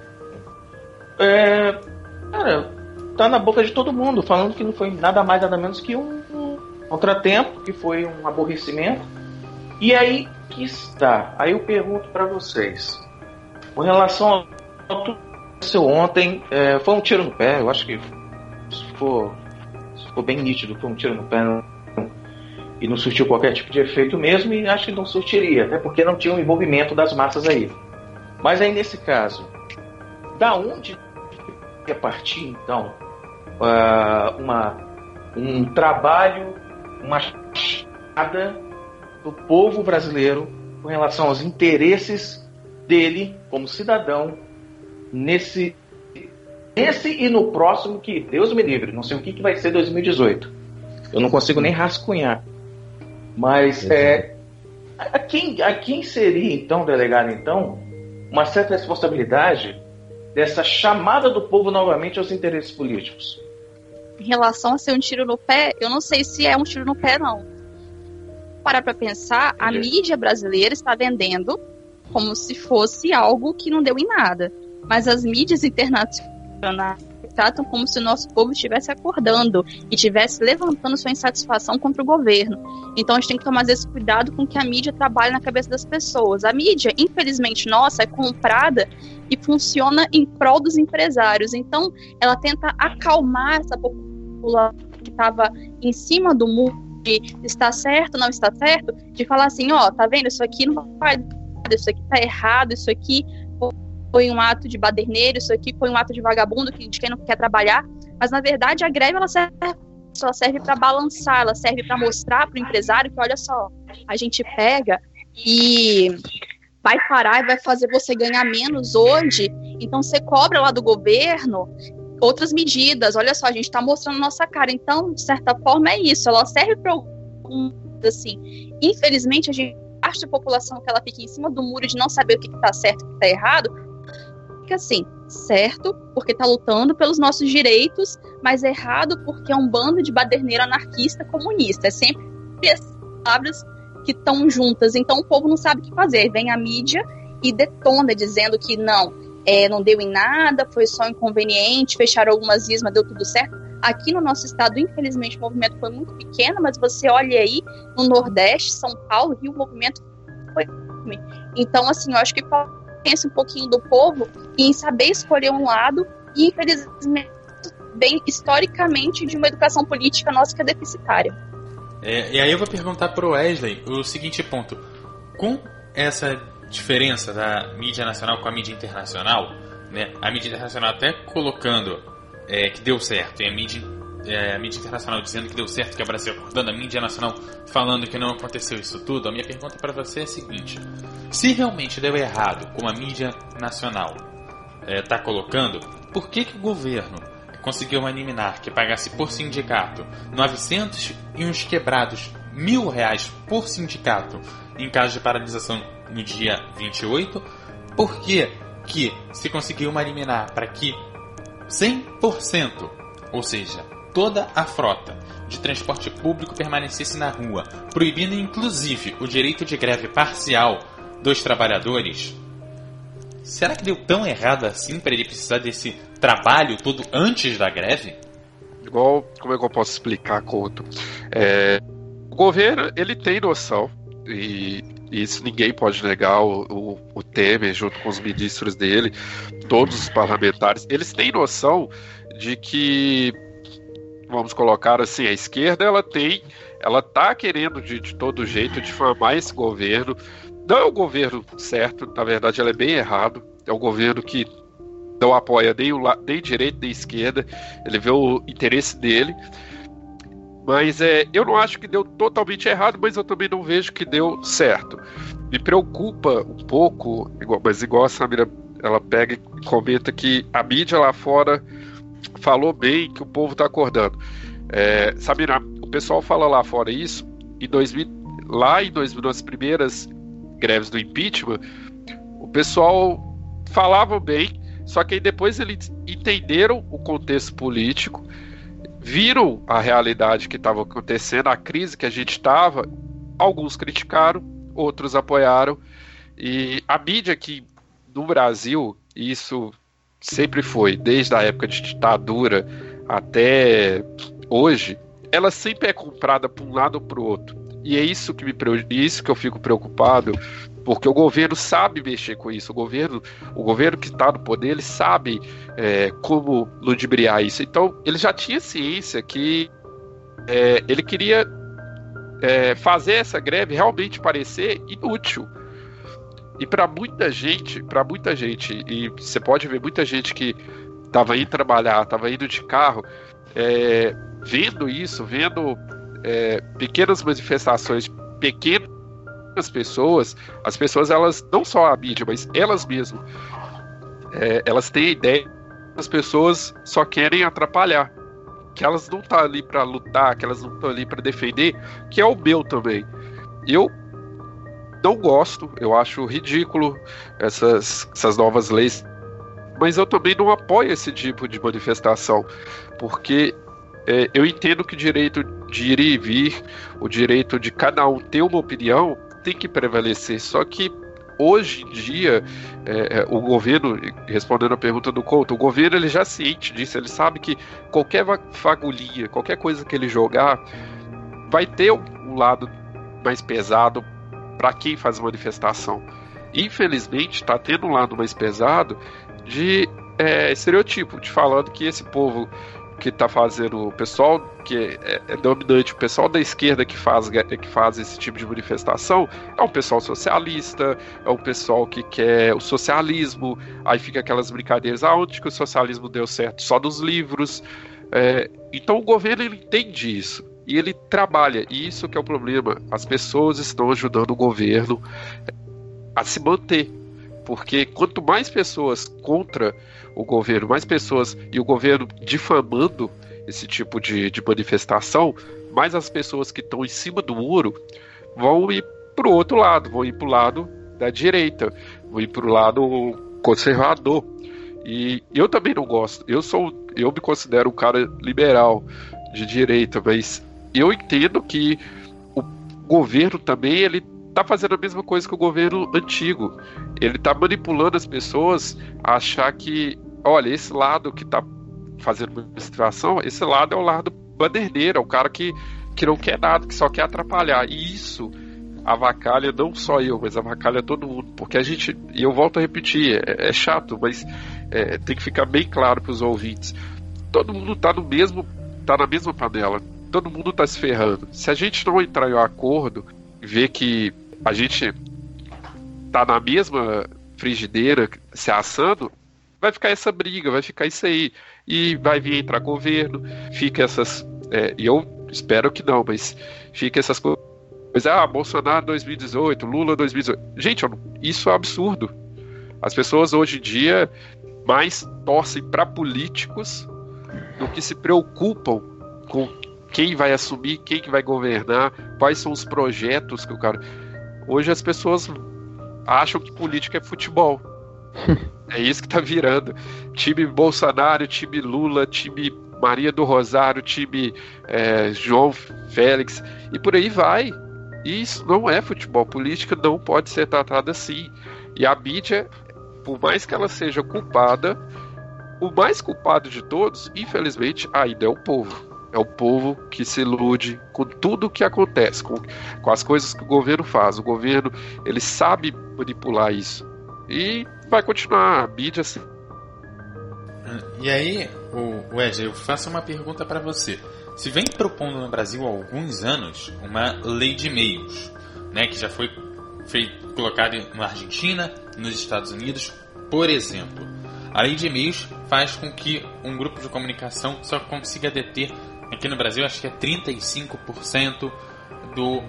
é, cara, tá na boca de todo mundo, falando que não foi nada mais, nada menos que um, um contratempo, que foi um aborrecimento. E aí que está. Aí eu pergunto para vocês, com relação ao que aconteceu ontem, é, foi um tiro no pé, eu acho que ficou, ficou bem nítido, foi um tiro no pé. Não, e não surtiu qualquer tipo de efeito mesmo, e acho que não surtiria, até porque não tinha o envolvimento das massas aí. Mas aí nesse caso, da onde ia partir então uh, uma, um trabalho, uma chamada do povo brasileiro com relação aos interesses dele como cidadão nesse esse e no próximo que Deus me livre, não sei o que, que vai ser 2018. Eu não consigo nem rascunhar. Mas é, a, quem, a quem seria então delegado então uma certa responsabilidade dessa chamada do povo novamente aos interesses políticos. Em relação a ser um tiro no pé, eu não sei se é um tiro no pé, não. Para para pensar, a mídia brasileira está vendendo como se fosse algo que não deu em nada. Mas as mídias internacionais tratam como se o nosso povo estivesse acordando e estivesse levantando sua insatisfação contra o governo. Então a gente tem que tomar esse cuidado com que a mídia trabalhe na cabeça das pessoas. A mídia, infelizmente nossa, é comprada e funciona em prol dos empresários. Então ela tenta acalmar essa população que estava em cima do muro de está certo, não está certo, de falar assim, ó, oh, tá vendo, isso aqui não vai, isso aqui tá errado, isso aqui foi um ato de baderneiro, isso aqui foi um ato de vagabundo, de quem não quer trabalhar. Mas, na verdade, a greve ela serve, só serve para balançar, ela serve para mostrar para o empresário que, olha só, a gente pega e vai parar e vai fazer você ganhar menos hoje, então você cobra lá do governo outras medidas. Olha só, a gente está mostrando nossa cara. Então, de certa forma, é isso. Ela serve para assim. Infelizmente, a gente parte da população que ela fica em cima do muro de não saber o que está certo e o que está errado, fica assim, certo, porque está lutando pelos nossos direitos, mas errado porque é um bando de baderneiro anarquista comunista. É sempre as palavras que estão juntas. Então o povo não sabe o que fazer. Vem a mídia e detona dizendo que não, é, não deu em nada, foi só inconveniente, fecharam algumas vias, mas deu tudo certo. Aqui no nosso estado, infelizmente, o movimento foi muito pequeno, mas você olha aí no Nordeste, São Paulo, Rio, o movimento foi enorme. Então, assim, eu acho que pensa um pouquinho do povo em saber escolher um lado e, infelizmente, bem historicamente de uma educação política nossa que é deficitária. É, e aí eu vou perguntar para o Wesley o seguinte ponto. Com essa diferença da mídia nacional com a mídia internacional, né, a mídia internacional até colocando é, que deu certo e a mídia, é, a mídia internacional dizendo que deu certo, que o Brasil acordando, a mídia nacional falando que não aconteceu isso tudo, a minha pergunta para você é a seguinte: se realmente deu errado, como a mídia nacional está é, colocando, por que, que o governo conseguiu uma liminar que pagasse por sindicato 900 e uns quebrados mil reais por sindicato em caso de paralisação no dia 28? Por que, que se conseguiu uma liminar para que 100%, ou seja, toda a frota de transporte público permanecesse na rua, proibindo inclusive o direito de greve parcial dos trabalhadores? Será que deu tão errado assim para ele precisar desse trabalho todo antes da greve? Igual, como é que eu posso explicar, Couto? É, o governo, ele tem noção, e isso ninguém pode negar, o, o, o, Temer, junto com os ministros dele, todos os parlamentares, eles têm noção de que, vamos colocar assim, a esquerda, ela tem, ela tá querendo de, de todo jeito difamar esse governo, não é o governo certo, na verdade, ele é bem errado. É o governo que não apoia nem, o, nem direita nem esquerda. Ele vê o interesse dele. Mas é, eu não acho que deu totalmente errado, mas eu também não vejo que deu certo. Me preocupa um pouco, igual, mas igual a Samira ela pega e comenta que a mídia lá fora falou bem que o povo está acordando. É, Samira, o pessoal fala lá fora isso, em 2000, lá em 2000, nas primeiras greves do impeachment, o pessoal falava bem, só que aí depois eles entenderam o contexto político, viram a realidade que estava acontecendo, a crise que a gente estava. Alguns criticaram, outros apoiaram. E a mídia aqui no Brasil, isso sempre foi, desde a época de ditadura até hoje, ela sempre é comprada para um lado ou para o outro. E é isso que me isso que eu fico preocupado, porque o governo sabe mexer com isso. O governo, o governo que está no poder, ele sabe é, como ludibriar isso. Então, ele já tinha ciência que é, ele queria é, fazer essa greve realmente parecer inútil. E para muita gente, para muita gente, e você pode ver muita gente que estava indo trabalhar, estava indo de carro, é, vendo isso, vendo é, pequenas manifestações, pequenas pessoas, as pessoas, elas, não só a mídia, mas elas mesmas, é, elas têm a ideia que as pessoas só querem atrapalhar. Que elas não estão tá ali para lutar, que elas não estão ali para defender, que é o meu também. Eu não gosto, eu acho ridículo essas, essas novas leis, mas eu também não apoio esse tipo de manifestação, porque é, eu entendo que o direito de ir e vir, o direito de cada um ter uma opinião, tem que prevalecer. Só que hoje em dia, é, é o governo, respondendo a pergunta do Couto, o governo ele já ciente disso, ele sabe que qualquer fagulhinha, qualquer coisa que ele jogar, vai ter um lado mais pesado para quem faz manifestação. Infelizmente, está tendo um lado mais pesado de é, estereotipo, de falando que esse povo que está fazendo o pessoal que é, é, dominante, o pessoal da esquerda que faz, que faz esse tipo de manifestação é um pessoal socialista, é um pessoal que quer o socialismo, aí fica aquelas brincadeiras, aonde que o socialismo deu certo? Só nos livros. É, então o governo ele entende isso e ele trabalha, e isso que é o problema. As pessoas estão ajudando o governo a se manter. Porque quanto mais pessoas contra o governo, mais pessoas e o governo difamando esse tipo de, de manifestação, mais as pessoas que estão em cima do muro vão ir para o outro lado, vão ir para o lado da direita, vão ir para o lado conservador. E eu também não gosto. Eu sou, eu me considero um cara liberal de direita, mas eu entendo que o governo também ele tá fazendo a mesma coisa que o governo antigo. Ele tá manipulando as pessoas a achar que, olha, esse lado que tá fazendo administração, esse lado é o lado baderneiro, é o cara que, que não quer nada, que só quer atrapalhar. E isso avacalha não só eu, mas avacalha todo mundo. Porque a gente, e eu volto a repetir, é, é chato, mas é, tem que ficar bem claro para os ouvintes. Todo mundo tá no mesmo, tá na mesma panela. Todo mundo tá se ferrando. Se a gente não entrar em um acordo, ver que a gente tá na mesma frigideira se assando, vai ficar essa briga, vai ficar isso aí. E vai vir entrar governo, fica essas. É, e eu espero que não, mas fica essas coisas. Ah, Bolsonaro 2018, Lula 2018. Gente, isso é um absurdo. As pessoas hoje em dia mais torcem para políticos do que se preocupam com quem vai assumir, quem que vai governar, quais são os projetos que o cara. Hoje as pessoas acham que política é futebol. é isso que tá virando. Time Bolsonaro, time Lula, time Maria do Rosário, time é, João Félix, e por aí vai. E isso não é futebol. Política não pode ser tratada assim. E a mídia, por mais que ela seja culpada, o mais culpado de todos, infelizmente, ainda é o povo. É o povo que se ilude com tudo o que acontece, com, com as coisas que o governo faz. O governo, ele sabe manipular isso. E vai continuar a mídia assim. E aí, o Wesley, eu faço uma pergunta para você. Se vem propondo no Brasil há alguns anos uma lei de meios, né, que já foi colocada na Argentina, nos Estados Unidos, por exemplo. A lei de meios faz com que um grupo de comunicação só consiga deter Aqui no Brasil, acho que é 35% do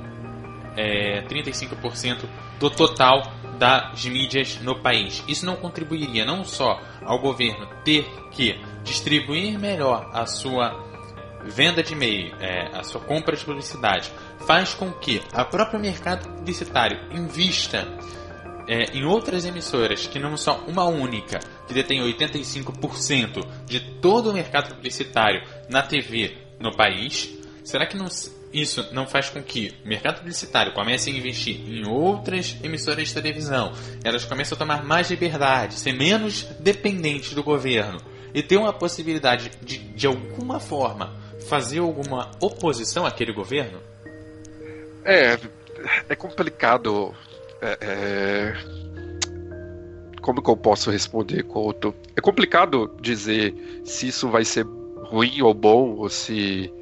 é, 35% do total das mídias no país. Isso não contribuiria não só ao governo ter que distribuir melhor a sua venda de e-mail, é, a sua compra de publicidade, faz com que a própria mercado publicitário invista é, em outras emissoras que não são uma única, que detém 85% de todo o mercado publicitário na TV no país, será que não, isso não faz com que o mercado publicitário comece a investir em outras emissoras de televisão? Elas começam a tomar mais liberdade, ser menos dependentes do governo e ter uma possibilidade de, de alguma forma, fazer alguma oposição àquele governo? É, é complicado. É, é... Como que eu posso responder, Couto? É complicado dizer se isso vai ser ruim ou bom, ou se.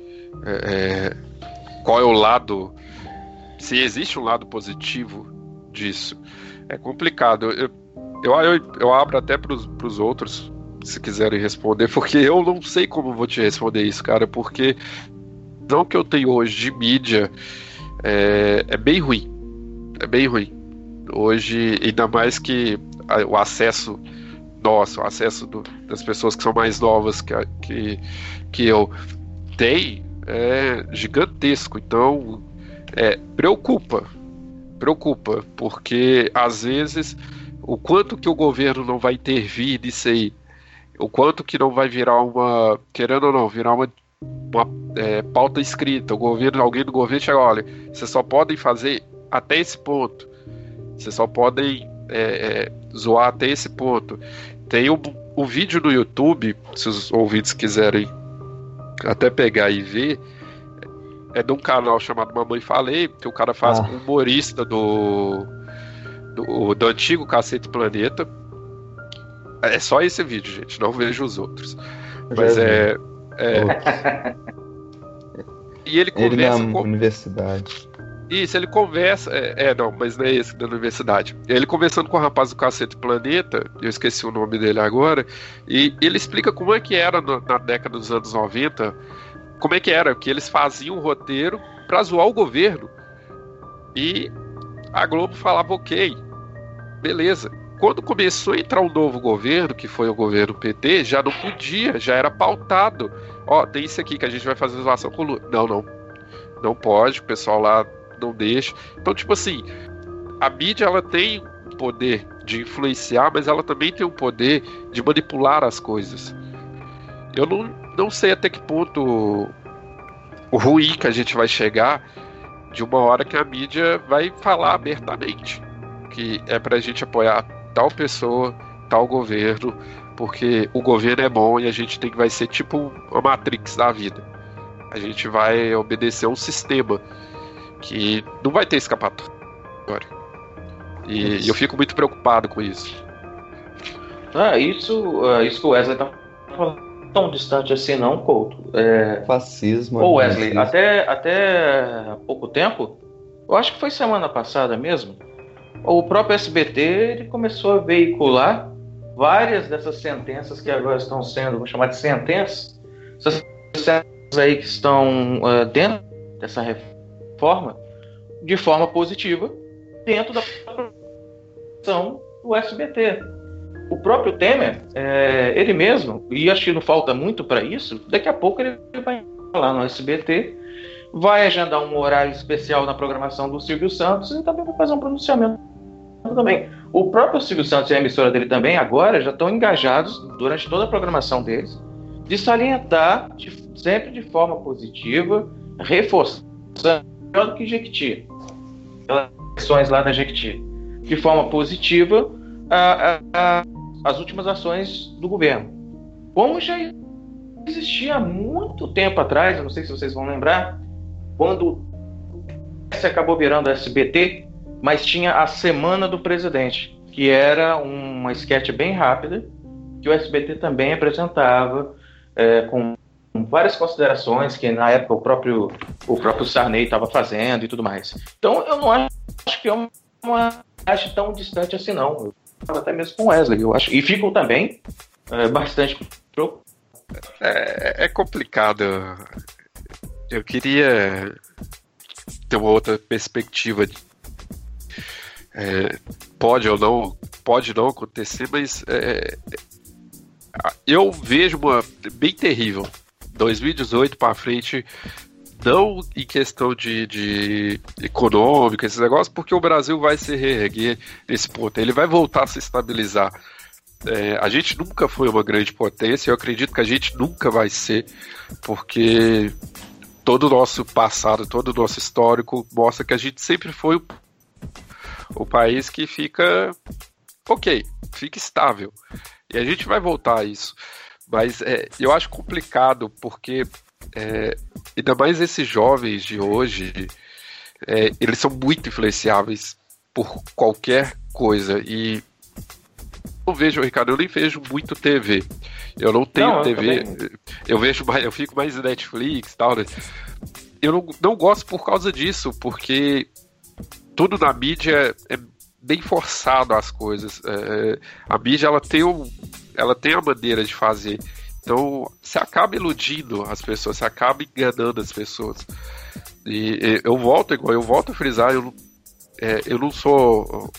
É, é, qual é o lado. Se existe um lado positivo disso. É complicado. Eu, eu, eu, eu abro até para os outros, se quiserem responder, porque eu não sei como vou te responder isso, cara, porque não que eu tenho hoje de mídia é, é bem ruim. É bem ruim. Hoje, ainda mais que o acesso nosso, o acesso do, das pessoas que são mais novas que, que, que eu tem é gigantesco. Então, é, preocupa. Preocupa, porque às vezes o quanto que o governo não vai intervir nisso aí, o quanto que não vai virar uma, querendo ou não, virar uma, uma é, pauta escrita. O governo, alguém do governo chega, olha, vocês só podem fazer até esse ponto. Vocês só podem é, é, zoar até esse ponto. Tem o, o vídeo no YouTube, se os ouvintes quiserem até pegar e ver, é de um canal chamado Mamãe Falei, que o cara faz ah. humorista do, do, do antigo Cacete Planeta. É só esse vídeo, gente, não vejo os outros. Mas é. é... e ele conversa ele na com... universidade. Isso, ele conversa. É, é, não, mas não é esse da universidade. Ele conversando com o rapaz do Cacete Planeta, eu esqueci o nome dele agora, e ele explica como é que era no, na década dos anos 90, como é que era, que eles faziam um roteiro pra zoar o governo. E a Globo falava, ok, beleza. Quando começou a entrar um novo governo, que foi o governo PT, já não podia, já era pautado. Ó, tem isso aqui que a gente vai fazer zoação com o Lula. Não, não. Não pode, o pessoal lá não deixa. Então, tipo assim, a mídia ela tem um poder de influenciar, mas ela também tem o poder de manipular as coisas. Eu não, não sei até que ponto o ruim que a gente vai chegar de uma hora que a mídia vai falar abertamente que é pra gente apoiar tal pessoa, tal governo, porque o governo é bom e a gente tem que vai ser tipo a Matrix da vida. A gente vai obedecer um sistema que não vai ter escapatória. E, e eu fico muito preocupado com isso. Ah, isso, uh, isso que o Wesley tá falando tão distante assim não, Couto. É... Fascismo. Ô Wesley, até, até pouco tempo, eu acho que foi semana passada mesmo, o próprio SBT ele começou a veicular várias dessas sentenças que agora estão sendo, vamos chamar de sentenças, essas sentenças aí que estão uh, dentro dessa reforma, de forma positiva, dentro da produção do SBT. O próprio Temer, é, ele mesmo, e acho que não falta muito para isso, daqui a pouco ele vai lá no SBT, vai agendar um horário especial na programação do Silvio Santos e também vai fazer um pronunciamento também. O próprio Silvio Santos e a emissora dele também agora já estão engajados durante toda a programação deles de salientar de, sempre de forma positiva, reforçando melhor do que Jequiti, eleições lá na Jequiti, de forma positiva a, a, a, as últimas ações do governo. Como já existia muito tempo atrás, não sei se vocês vão lembrar, quando se acabou virando SBT, mas tinha a Semana do Presidente, que era uma sketch bem rápida, que o SBT também apresentava, é, com várias considerações que na época o próprio, o próprio Sarney estava fazendo e tudo mais. Então eu não acho que é uma, uma acho tão distante assim não. Eu até mesmo com Wesley, eu acho. E ficam também é, bastante é, é complicado. Eu queria ter uma outra perspectiva é, pode ou não, pode não acontecer, mas é, eu vejo uma bem terrível. 2018 para frente, não em questão de, de econômica, esses negócios, porque o Brasil vai se reerguer nesse ponto. Ele vai voltar a se estabilizar. É, a gente nunca foi uma grande potência, eu acredito que a gente nunca vai ser, porque todo o nosso passado, todo o nosso histórico mostra que a gente sempre foi o país que fica ok, fica estável. E a gente vai voltar a isso. Mas é, eu acho complicado porque é, ainda mais esses jovens de hoje, é, eles são muito influenciáveis por qualquer coisa. E eu vejo, Ricardo, eu nem vejo muito TV. Eu não tenho não, TV. Eu, eu, vejo mais, eu fico mais Netflix e tal. Né? Eu não, não gosto por causa disso, porque tudo na mídia é bem forçado as coisas. É, a mídia ela tem, um, ela tem a maneira de fazer. Então você acaba iludindo as pessoas, você acaba enganando as pessoas. E, e eu volto igual, eu volto a frisar, eu, é, eu não sou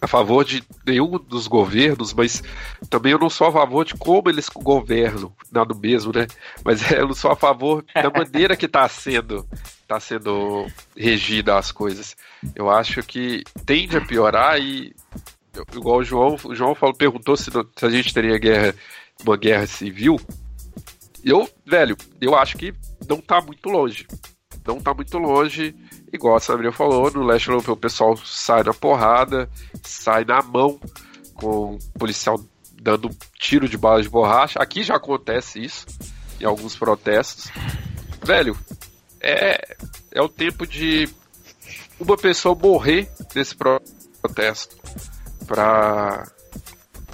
a favor de nenhum dos governos, mas também eu não sou a favor de como eles governam, nada mesmo, né? Mas eu não sou a favor da maneira que está sendo tá sendo regida as coisas. Eu acho que tende a piorar e igual o João, o João falou, perguntou se, se a gente teria guerra, uma guerra civil. Eu, velho, eu acho que não tá muito longe. Não tá muito longe. Igual a Sabrina falou, no leste europeu o pessoal sai na porrada, sai na mão, com o policial dando tiro de bala de borracha. Aqui já acontece isso, em alguns protestos. Velho, é, é o tempo de uma pessoa morrer nesse protesto para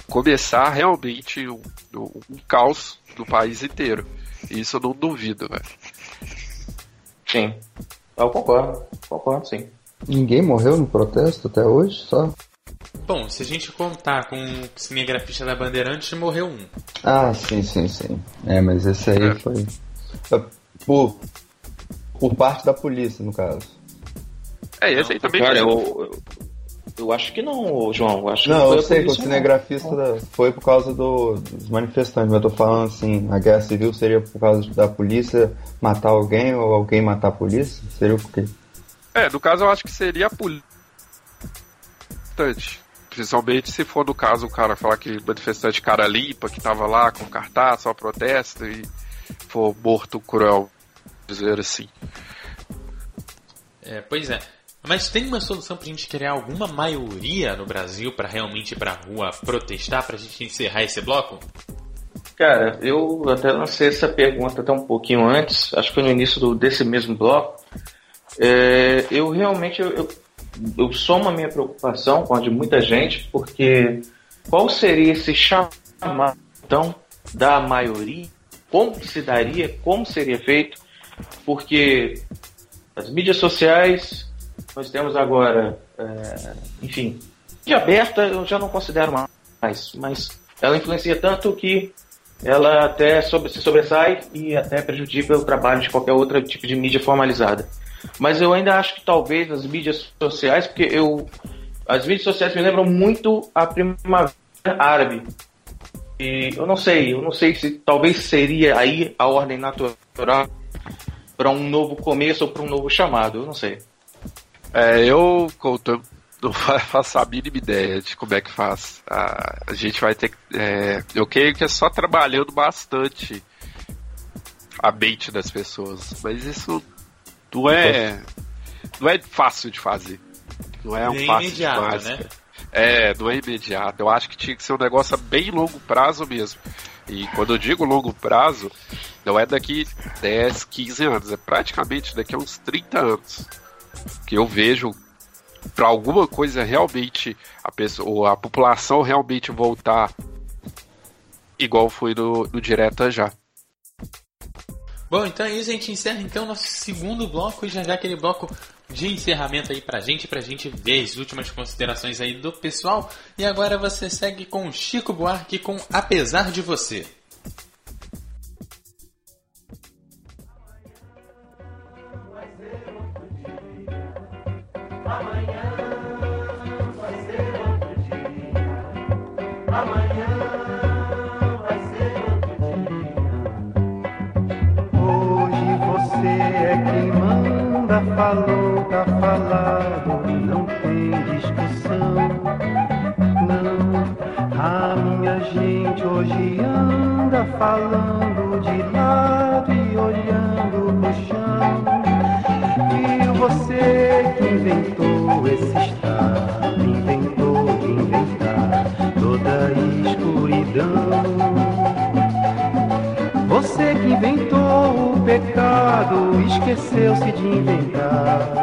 começar realmente um, um, caos no país inteiro. E isso eu não duvido, velho. Sim. Eu concordo. Concordo, sim. Ninguém morreu no protesto até hoje, só? Bom, se a gente contar com o cinegrafista da Bandeirantes, morreu um. Ah, sim, sim, sim. É, mas esse aí é. foi. Por, por parte da polícia, no caso. É, esse aí também. Cara, eu, eu, eu, acho que não, João. Eu acho não, eu sei que o cinegrafista não. foi por causa do, dos manifestantes, mas eu tô falando assim, a guerra civil seria por causa da polícia matar alguém ou alguém matar a polícia? Seria o quê? É, no caso eu acho que seria a polícia Principalmente se for no caso o cara falar que manifestante cara limpa, que tava lá com cartaz, só protesto e for morto cruel, dizer assim. É, pois é. Mas tem uma solução pra gente criar alguma maioria no Brasil para realmente ir pra rua protestar, pra gente encerrar esse bloco? Cara, eu até lancei essa pergunta até um pouquinho antes, acho que foi no início do, desse mesmo bloco. É, eu realmente eu, eu, eu somo a minha preocupação com a de muita gente, porque qual seria esse chamadão da maioria? Como se daria? Como seria feito? Porque as mídias sociais, nós temos agora, é, enfim, de aberta eu já não considero mais, mas ela influencia tanto que ela até sobre, se sobressai e até prejudica o trabalho de qualquer outro tipo de mídia formalizada. Mas eu ainda acho que talvez as mídias sociais, porque eu as mídias sociais me lembram muito a primavera árabe. E eu não sei, eu não sei se talvez seria aí a ordem natural para um novo começo ou para um novo chamado, eu não sei. É, eu, Couto, não faço a mínima ideia de como é que faz. A, a gente vai ter que. É, eu creio que é só trabalhando bastante a mente das pessoas. Mas isso não é. Não é fácil de fazer. Não é um fácil imediato, demais. né? É, não é imediato. Eu acho que tinha que ser um negócio a bem longo prazo mesmo. E quando eu digo longo prazo, não é daqui 10, 15 anos, é praticamente daqui a uns 30 anos. Que eu vejo para alguma coisa realmente a pessoa, a população realmente voltar igual foi no, no direta já. Bom, então é isso, a gente encerra então nosso segundo bloco já já aquele bloco de encerramento aí pra gente, pra gente ver as últimas considerações aí do pessoal. E agora você segue com Chico Buarque com Apesar de Você. Falou, tá falado, não tem discussão. Não, a minha gente hoje anda falando pecado, esqueceu-se de inventar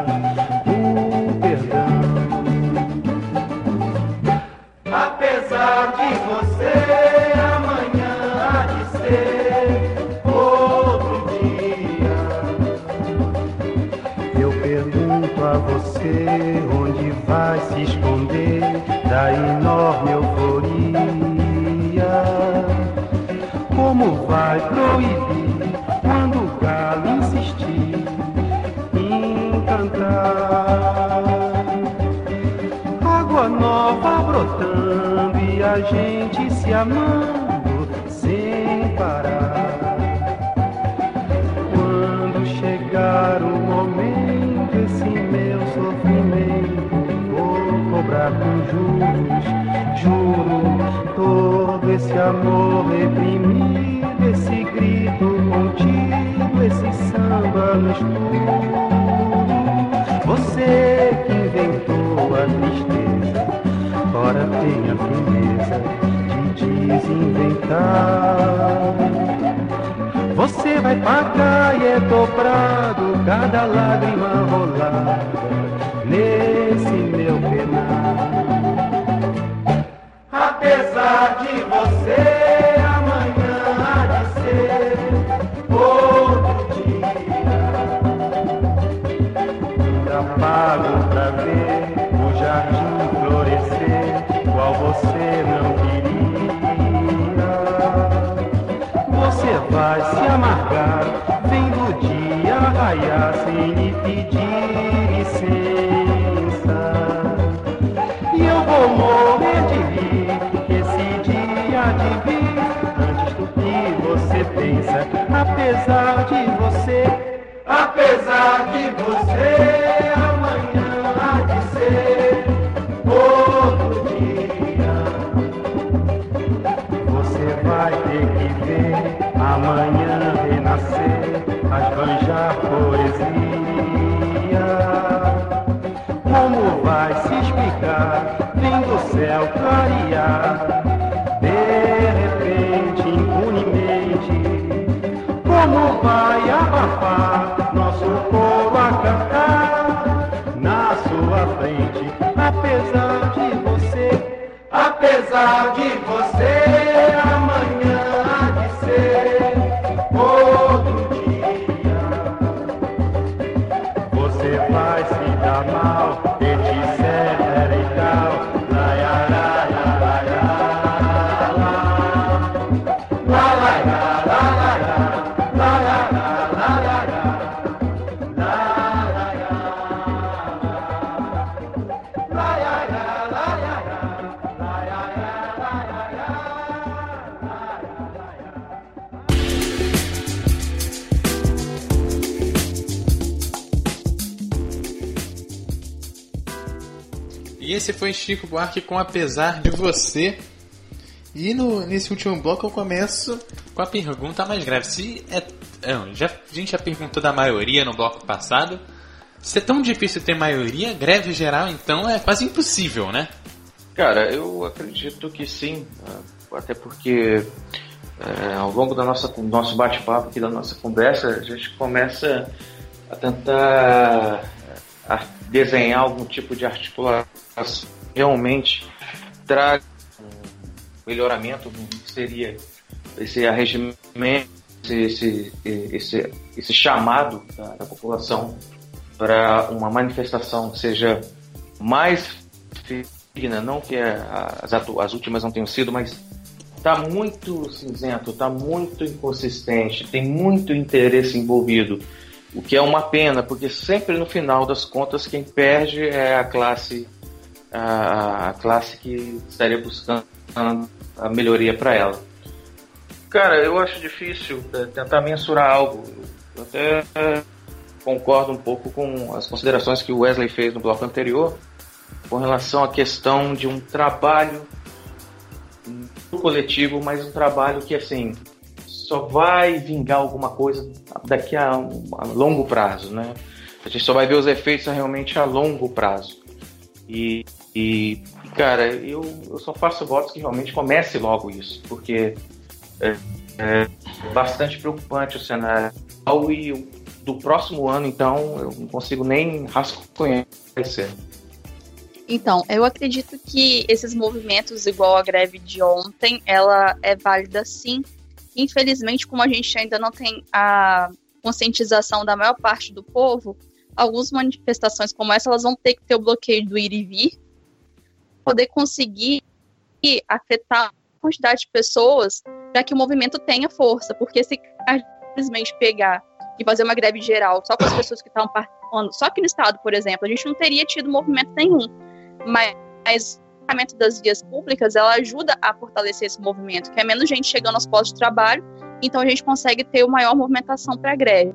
de desinventar. Você vai pagar e é dobrado cada lágrima rolada nesse meu penar. Apesar de você, sem lhe pedir licença. E eu vou morrer de rir, esse dia de vir, antes do que você pensa, apesar de você, apesar de você, de você, foi Chico Buarque com Apesar de Você. E no, nesse último bloco eu começo com a pergunta mais grave. Se é, é, já, a gente já perguntou da maioria no bloco passado. Se é tão difícil ter maioria, greve geral então é quase impossível, né? Cara, eu acredito que sim, ah, até porque eh, ao longo da nossa, do nosso bate-papo aqui, da nossa conversa, a gente começa a tentar eh, desenhar algum tipo de articulação realmente traga um melhoramento seria esse arregimento, esse, esse, esse, esse chamado da, da população para uma manifestação que seja mais digna, não que as, as últimas não tenham sido, mas está muito cinzento, está muito inconsistente, tem muito interesse envolvido, o que é uma pena, porque sempre no final das contas quem perde é a classe a, a classe que estaria buscando a melhoria para ela. Cara, eu acho difícil é, tentar mensurar algo. Eu até é, concordo um pouco com as considerações que o Wesley fez no bloco anterior com relação à questão de um trabalho coletivo, mas um trabalho que assim só vai vingar alguma coisa daqui a, um, a longo prazo, né? A gente só vai ver os efeitos realmente a longo prazo. E, e cara, eu, eu só faço votos que realmente comece logo isso, porque é, é bastante preocupante o cenário. E do próximo ano, então, eu não consigo nem rascunhar. Então, eu acredito que esses movimentos, igual a greve de ontem, ela é válida sim. Infelizmente, como a gente ainda não tem a conscientização da maior parte do povo, algumas manifestações como essa, elas vão ter que ter o bloqueio do ir e vir, poder conseguir afetar a quantidade de pessoas para que o movimento tenha força, porque se simplesmente pegar e fazer uma greve geral só com as pessoas que estavam participando, só que no estado, por exemplo, a gente não teria tido movimento nenhum mas o das vias públicas ela ajuda a fortalecer esse movimento, que é menos gente chegando aos postos de trabalho, então a gente consegue ter uma maior movimentação para a greve.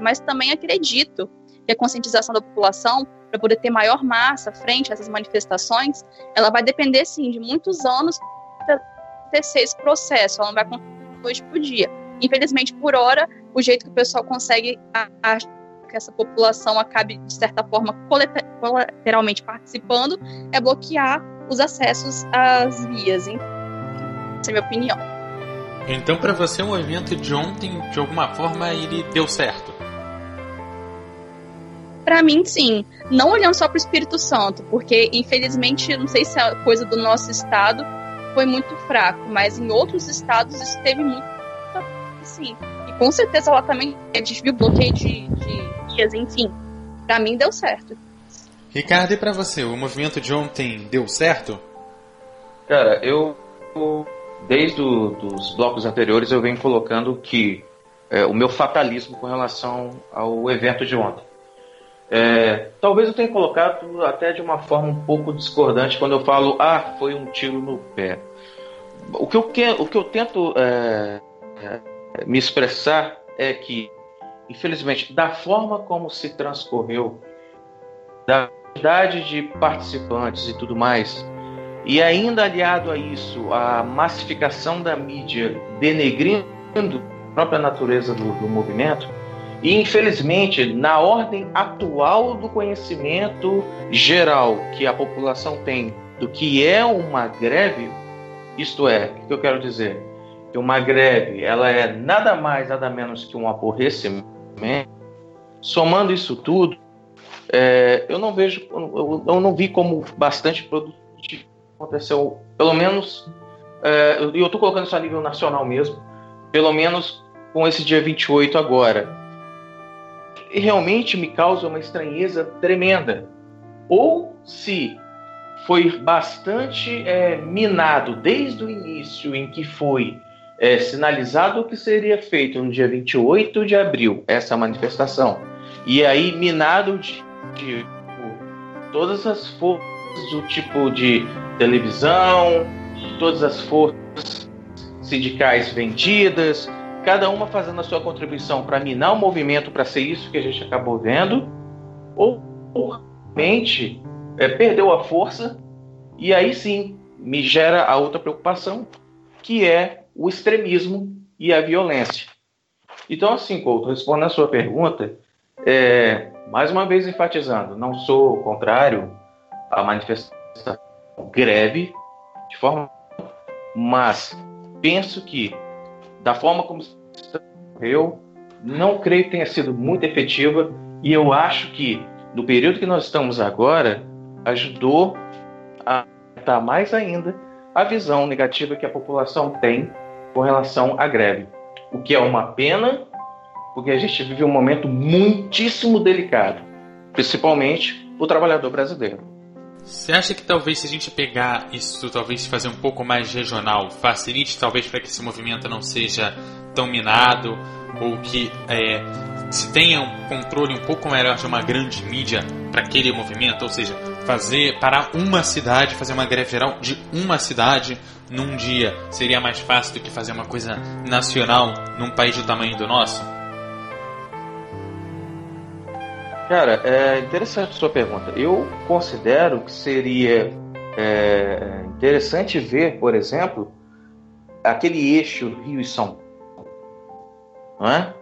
Mas também acredito que a conscientização da população, para poder ter maior massa frente a essas manifestações, ela vai depender sim de muitos anos para acontecer esse processo, ela não vai acontecer hoje por dia. Infelizmente, por hora, o jeito que o pessoal consegue que essa população acabe, de certa forma, colateralmente participando, é bloquear os acessos às vias. Hein? Essa é a minha opinião. Então, pra você, o movimento de ontem, de alguma forma, ele deu certo. Para mim, sim. Não olhando só para o Espírito Santo, porque, infelizmente, não sei se é coisa do nosso estado foi muito fraco, mas em outros estados isso teve muito. Sim. E com certeza lá também a gente viu bloqueio de, de vias, enfim. Para mim deu certo. Ricardo, e pra você, o movimento de ontem deu certo? Cara, eu desde o, dos blocos anteriores eu venho colocando que é, o meu fatalismo com relação ao evento de ontem. É, talvez eu tenha colocado até de uma forma um pouco discordante quando eu falo, ah, foi um tiro no pé. O que eu, que, o que eu tento é, é, me expressar é que, infelizmente, da forma como se transcorreu, da quantidade de participantes e tudo mais, e ainda aliado a isso, a massificação da mídia denegrindo a própria natureza do, do movimento, E infelizmente, na ordem atual do conhecimento geral que a população tem do que é uma greve, isto é, o que eu quero dizer? Que uma greve ela é nada mais, nada menos que um aborrecimento. Somando isso tudo, é, eu não vejo, eu, eu, não vi como bastante produtivo aconteceu, pelo menos, é, eu estou colocando isso a nível nacional mesmo, pelo menos com esse dia 28 agora realmente me causa uma estranheza tremenda. Ou se foi bastante é, minado desde o início em que foi é, sinalizado o que seria feito no dia 28 de abril, essa manifestação. E aí minado de, de todas as forças do tipo de televisão, todas as forças sindicais vendidas, cada uma fazendo a sua contribuição para minar o movimento, para ser isso que a gente acabou vendo, ou realmente é, perdeu a força e aí sim me gera a outra preocupação, que é o extremismo e a violência. Então, assim, Couto, respondendo a sua pergunta, é, mais uma vez enfatizando, não sou contrário à manifestação greve, de forma, mas penso que da forma como eu não creio que tenha sido muito efetiva e eu acho que no período que nós estamos agora ajudou a aumentar mais ainda a visão negativa que a população tem com relação à greve, o que é uma pena, porque a gente vive um momento muitíssimo delicado, principalmente o trabalhador brasileiro. Você acha que talvez se a gente pegar isso, talvez fazer um pouco mais regional, facilite talvez para que esse movimento não seja tão minado ou que é, se tenha um controle um pouco melhor de uma grande mídia para aquele movimento, ou seja, fazer para uma cidade, fazer uma greve geral de uma cidade num dia seria mais fácil do que fazer uma coisa nacional num país do tamanho do nosso? Cara, é interessante sua pergunta. Eu considero que seria é, interessante ver, por exemplo, aquele eixo Rio e São Paulo. Não é?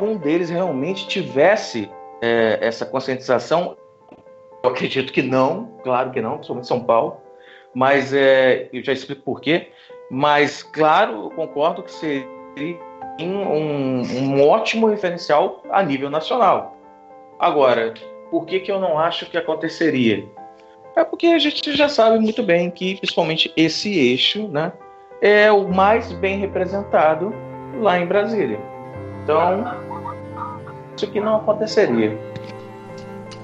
Um deles realmente tivesse é, essa conscientização. Eu acredito que não, claro que não, principalmente São Paulo, mas é, eu já explico por quê. Mas, claro, eu concordo que seria um, um ótimo referencial a nível nacional Agora, por que, que eu não acho que aconteceria? É porque a gente já sabe muito bem que, principalmente, esse eixo né, é o mais bem representado lá em Brasília. Então, isso que não aconteceria.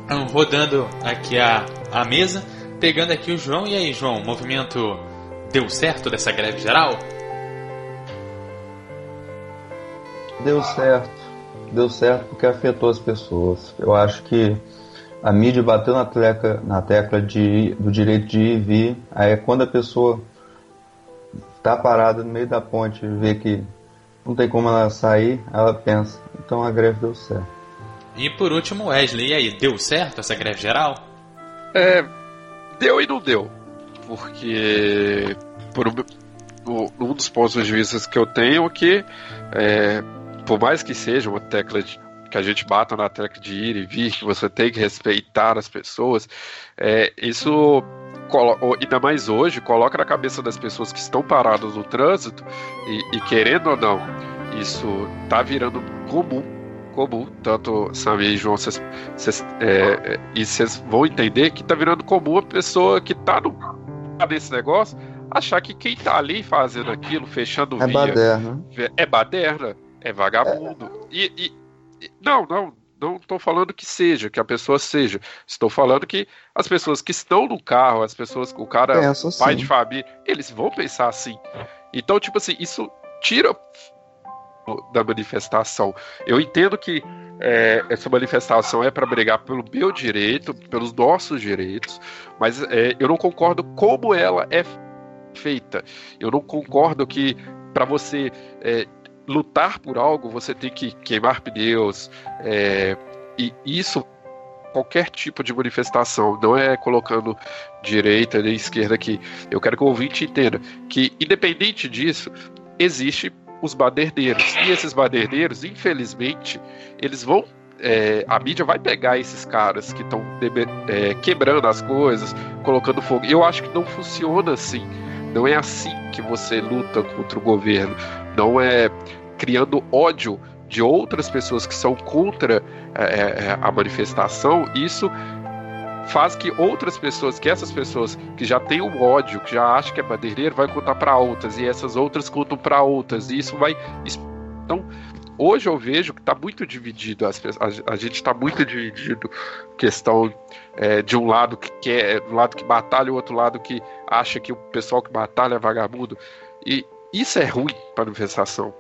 Então, rodando aqui a, a mesa, pegando aqui o João. E aí, João, o movimento deu certo dessa greve geral? Deu certo deu certo porque afetou as pessoas. Eu acho que a mídia bateu na tecla, na tecla de, do direito de ir e vir. Aí é quando a pessoa está parada no meio da ponte e vê que não tem como ela sair, ela pensa, então a greve deu certo. E por último, Wesley, e aí, deu certo essa greve geral? É, deu e não deu. Porque por um, um dos pontos de vista que eu tenho é que é, por mais que seja uma tecla de, que a gente bata na tecla de ir e vir, que você tem que respeitar as pessoas, é, isso ainda mais hoje, coloca na cabeça das pessoas que estão paradas no trânsito e, e querendo ou não, isso tá virando comum, comum, tanto Samir e João, cês, cês, é, é e vocês vão entender que tá virando comum a pessoa que tá no, nesse negócio achar que quem tá ali fazendo aquilo, fechando é via, baderna. é baderna. É vagabundo. E, e, e, não, não, não estou falando que seja, que a pessoa seja. Estou falando que as pessoas que estão no carro, as pessoas, o cara, Penso pai assim. de família, eles vão pensar assim. Então, tipo assim, isso tira da manifestação. Eu entendo que é, essa manifestação é para brigar pelo meu direito, pelos nossos direitos, mas é, eu não concordo como ela é feita. Eu não concordo que para você é, lutar por algo, você tem que queimar pneus, é, e isso qualquer tipo de manifestação, não é colocando direita nem esquerda aqui. Eu quero que o ouvinte entenda que, independente disso, existe os baderneiros. E esses baderneiros, infelizmente, eles vão. É, a mídia vai pegar esses caras que estão é, quebrando as coisas, colocando fogo. Eu acho que não funciona assim. Não é assim que você luta contra o governo. Não é criando ódio de outras pessoas que são contra é, é a manifestação. Isso faz que outras pessoas, que essas pessoas que já têm o ódio, que já acham que é madeireiro, vai contar para outras e essas outras contam para outras e isso vai então hoje eu vejo que está muito dividido as, a, a gente está muito dividido questão é, de um lado que quer um lado que batalha o outro lado que acha que o pessoal que batalha é vagabundo e isso é ruim para a manifestação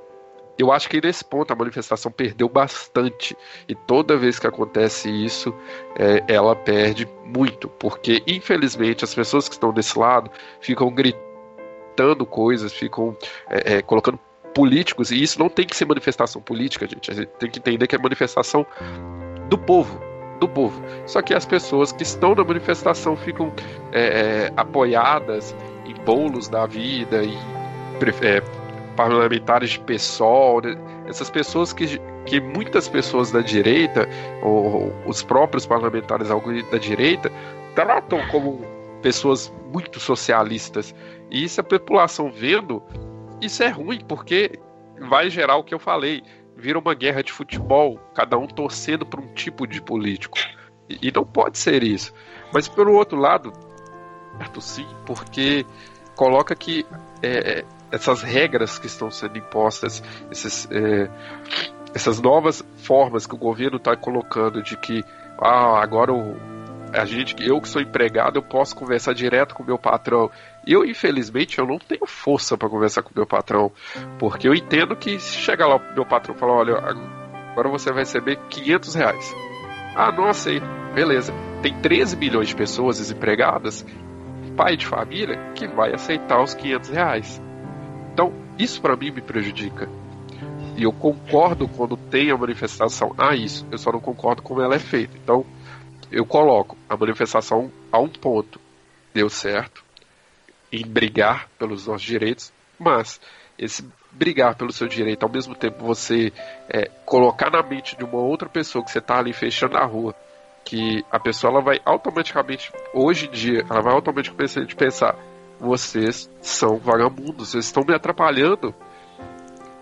eu acho que nesse ponto a manifestação perdeu bastante. E toda vez que acontece isso, é, ela perde muito. Porque, infelizmente, as pessoas que estão desse lado ficam gritando coisas, ficam é, é, colocando políticos. E isso não tem que ser manifestação política, gente. A gente tem que entender que é manifestação do povo. Do povo. Só que as pessoas que estão na manifestação ficam é, é, apoiadas em bolos da vida, em é, parlamentares de PSOL, né? essas pessoas que, que muitas pessoas da direita, ou os próprios parlamentares da direita, tratam como pessoas muito socialistas. E isso a população vendo, isso é ruim, porque vai gerar o que eu falei, vira uma guerra de futebol, cada um torcendo para um tipo de político. E, e não pode ser isso. Mas pelo outro lado, certo sim, porque coloca que é, essas regras que estão sendo impostas, esses, é, essas novas formas que o governo está colocando de que ah, agora o, a gente, eu que sou empregado, eu posso conversar direto com o meu patrão. Eu, infelizmente, eu não tenho força para conversar com o meu patrão, porque eu entendo que se chegar lá o meu patrão falar, olha, agora você vai receber 500 reais. Ah, não aceito. Beleza. Tem 13 milhões de pessoas desempregadas, pai de família, que vai aceitar os 500 reais. Então, isso para mim me prejudica. E eu concordo quando tem a manifestação. Ah, isso. Eu só não concordo como ela é feita. Então, eu coloco a manifestação a um ponto. Deu certo em brigar pelos nossos direitos, mas esse brigar pelo seu direito, ao mesmo tempo você é, colocar na mente de uma outra pessoa que você está ali fechando a rua, que a pessoa ela vai automaticamente, hoje em dia, ela vai automaticamente pensar, vocês são vagabundos, vocês estão me atrapalhando.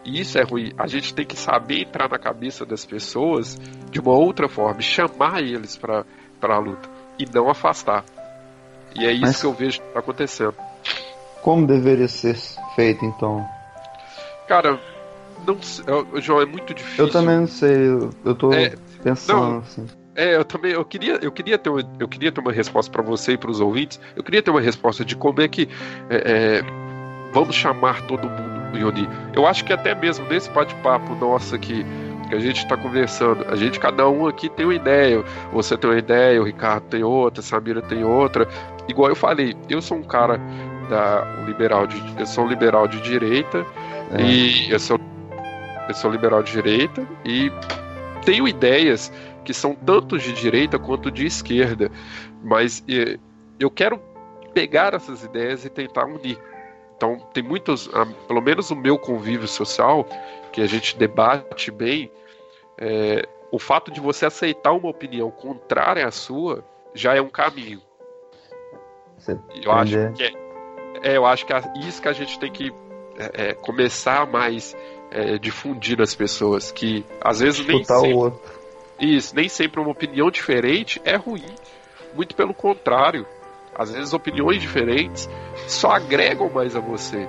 E isso é ruim. A gente tem que saber entrar na cabeça das pessoas de uma outra forma, chamar eles para a luta e não afastar. E é isso Mas que eu vejo que tá acontecendo. Como deveria ser feito então? Cara, não João, é muito difícil. Eu também não sei, eu, eu tô é, pensando não, assim. É, eu também eu queria, eu queria ter uma, eu queria ter uma resposta para você e para os ouvintes. Eu queria ter uma resposta de como é que é, é, vamos chamar todo mundo, Yoni. Eu acho que até mesmo nesse bate-papo nosso aqui que a gente está conversando, a gente cada um aqui tem uma ideia. Você tem uma ideia, o Ricardo tem outra, a Samira tem outra. Igual eu falei, eu sou um cara da um liberal de, eu sou um liberal de direita é. e eu sou eu sou liberal de direita e tenho ideias que são tanto de direita quanto de esquerda, mas eu quero pegar essas ideias e tentar unir. Então, tem muitos, pelo menos o meu convívio social, que a gente debate bem, é, o fato de você aceitar uma opinião contrária à sua já é um caminho. Você eu acho que é, é, eu acho que é isso que a gente tem que é, é começar mais é, difundir nas pessoas, que às vezes nem sempre, o outro. Isso, nem sempre uma opinião diferente é ruim. Muito pelo contrário. Às vezes opiniões diferentes só agregam mais a você.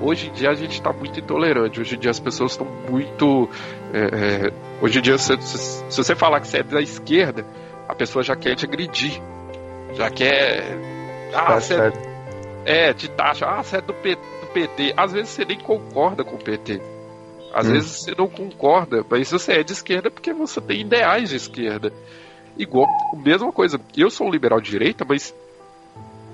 Hoje em dia a gente está muito intolerante. Hoje em dia as pessoas estão muito. É, é, hoje em dia, se, se, se, você falar que você é da esquerda, a pessoa já quer te agredir. Já quer. Ah, tá você é, é, te taxa. Ah, você é do, P, do PT. Às vezes você nem concorda com o PT. Às hum. vezes você não concorda, mas você é de esquerda porque você tem ideais de esquerda. Igual, mesma coisa. Eu sou um liberal de direita, mas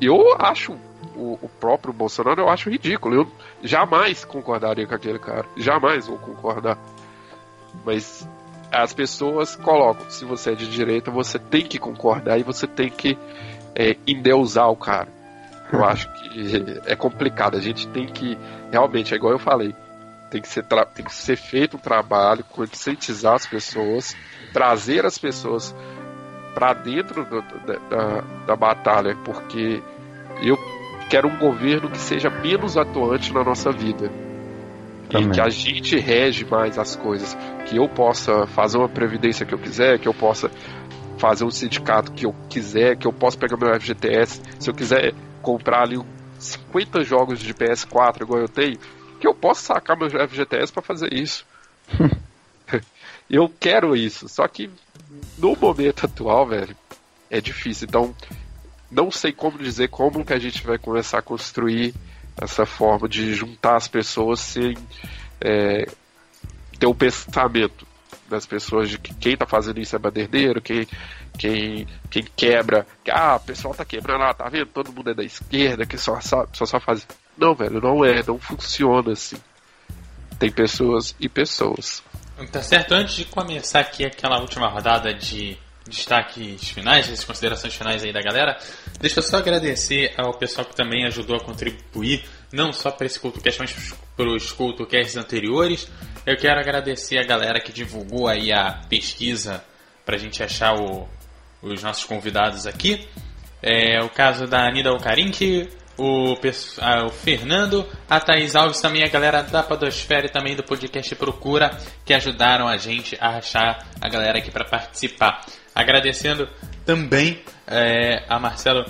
eu acho o, o, próprio Bolsonaro eu acho ridículo. Eu jamais concordaria com aquele cara. Jamais vou concordar. Mas as pessoas colocam, se você é de direita, você tem que concordar e você tem que é, endeusar o cara. Eu acho que é complicado. A gente tem que. Realmente, é igual eu falei Tem que ser, tem que ser feito um trabalho, conscientizar as pessoas, trazer as pessoas para dentro do, da, da, da batalha, porque eu quero um governo que seja menos atuante na nossa vida. Também. E que a gente rege mais as coisas. Que eu possa fazer uma previdência que eu quiser, que eu possa fazer um sindicato que eu quiser, que eu possa pegar meu FGTS, se eu quiser comprar ali 50 jogos de PS4 igual eu tenho, que eu possa sacar meu FGTS para fazer isso. eu quero isso, só que no momento atual, velho, é difícil. Então, não sei como dizer como que a gente vai começar a construir essa forma de juntar as pessoas sem é, ter um pensamento das pessoas de que quem tá fazendo isso é baderneiro, quem, quem, quem quebra, que, ah, o pessoal tá quebrando, ah, tá vendo? Todo mundo é da esquerda, que só, só, só faz. Não, velho, não é, não funciona assim. Tem pessoas e pessoas. Tá certo, antes de começar aqui aquela última rodada de destaques finais, as considerações finais aí da galera, deixa eu só agradecer ao pessoal que também ajudou a contribuir, não só para esse CultoCast, mas para os CultoCasts anteriores. Eu quero agradecer a galera que divulgou aí a pesquisa para a gente achar o, os nossos convidados aqui. É o caso da Anida Alcarinque, o, o Fernando, a Thaís Alves, também a galera da Podosfera e também do podcast Procura, que ajudaram a gente a achar a galera aqui para participar. Agradecendo também é, a Marcelo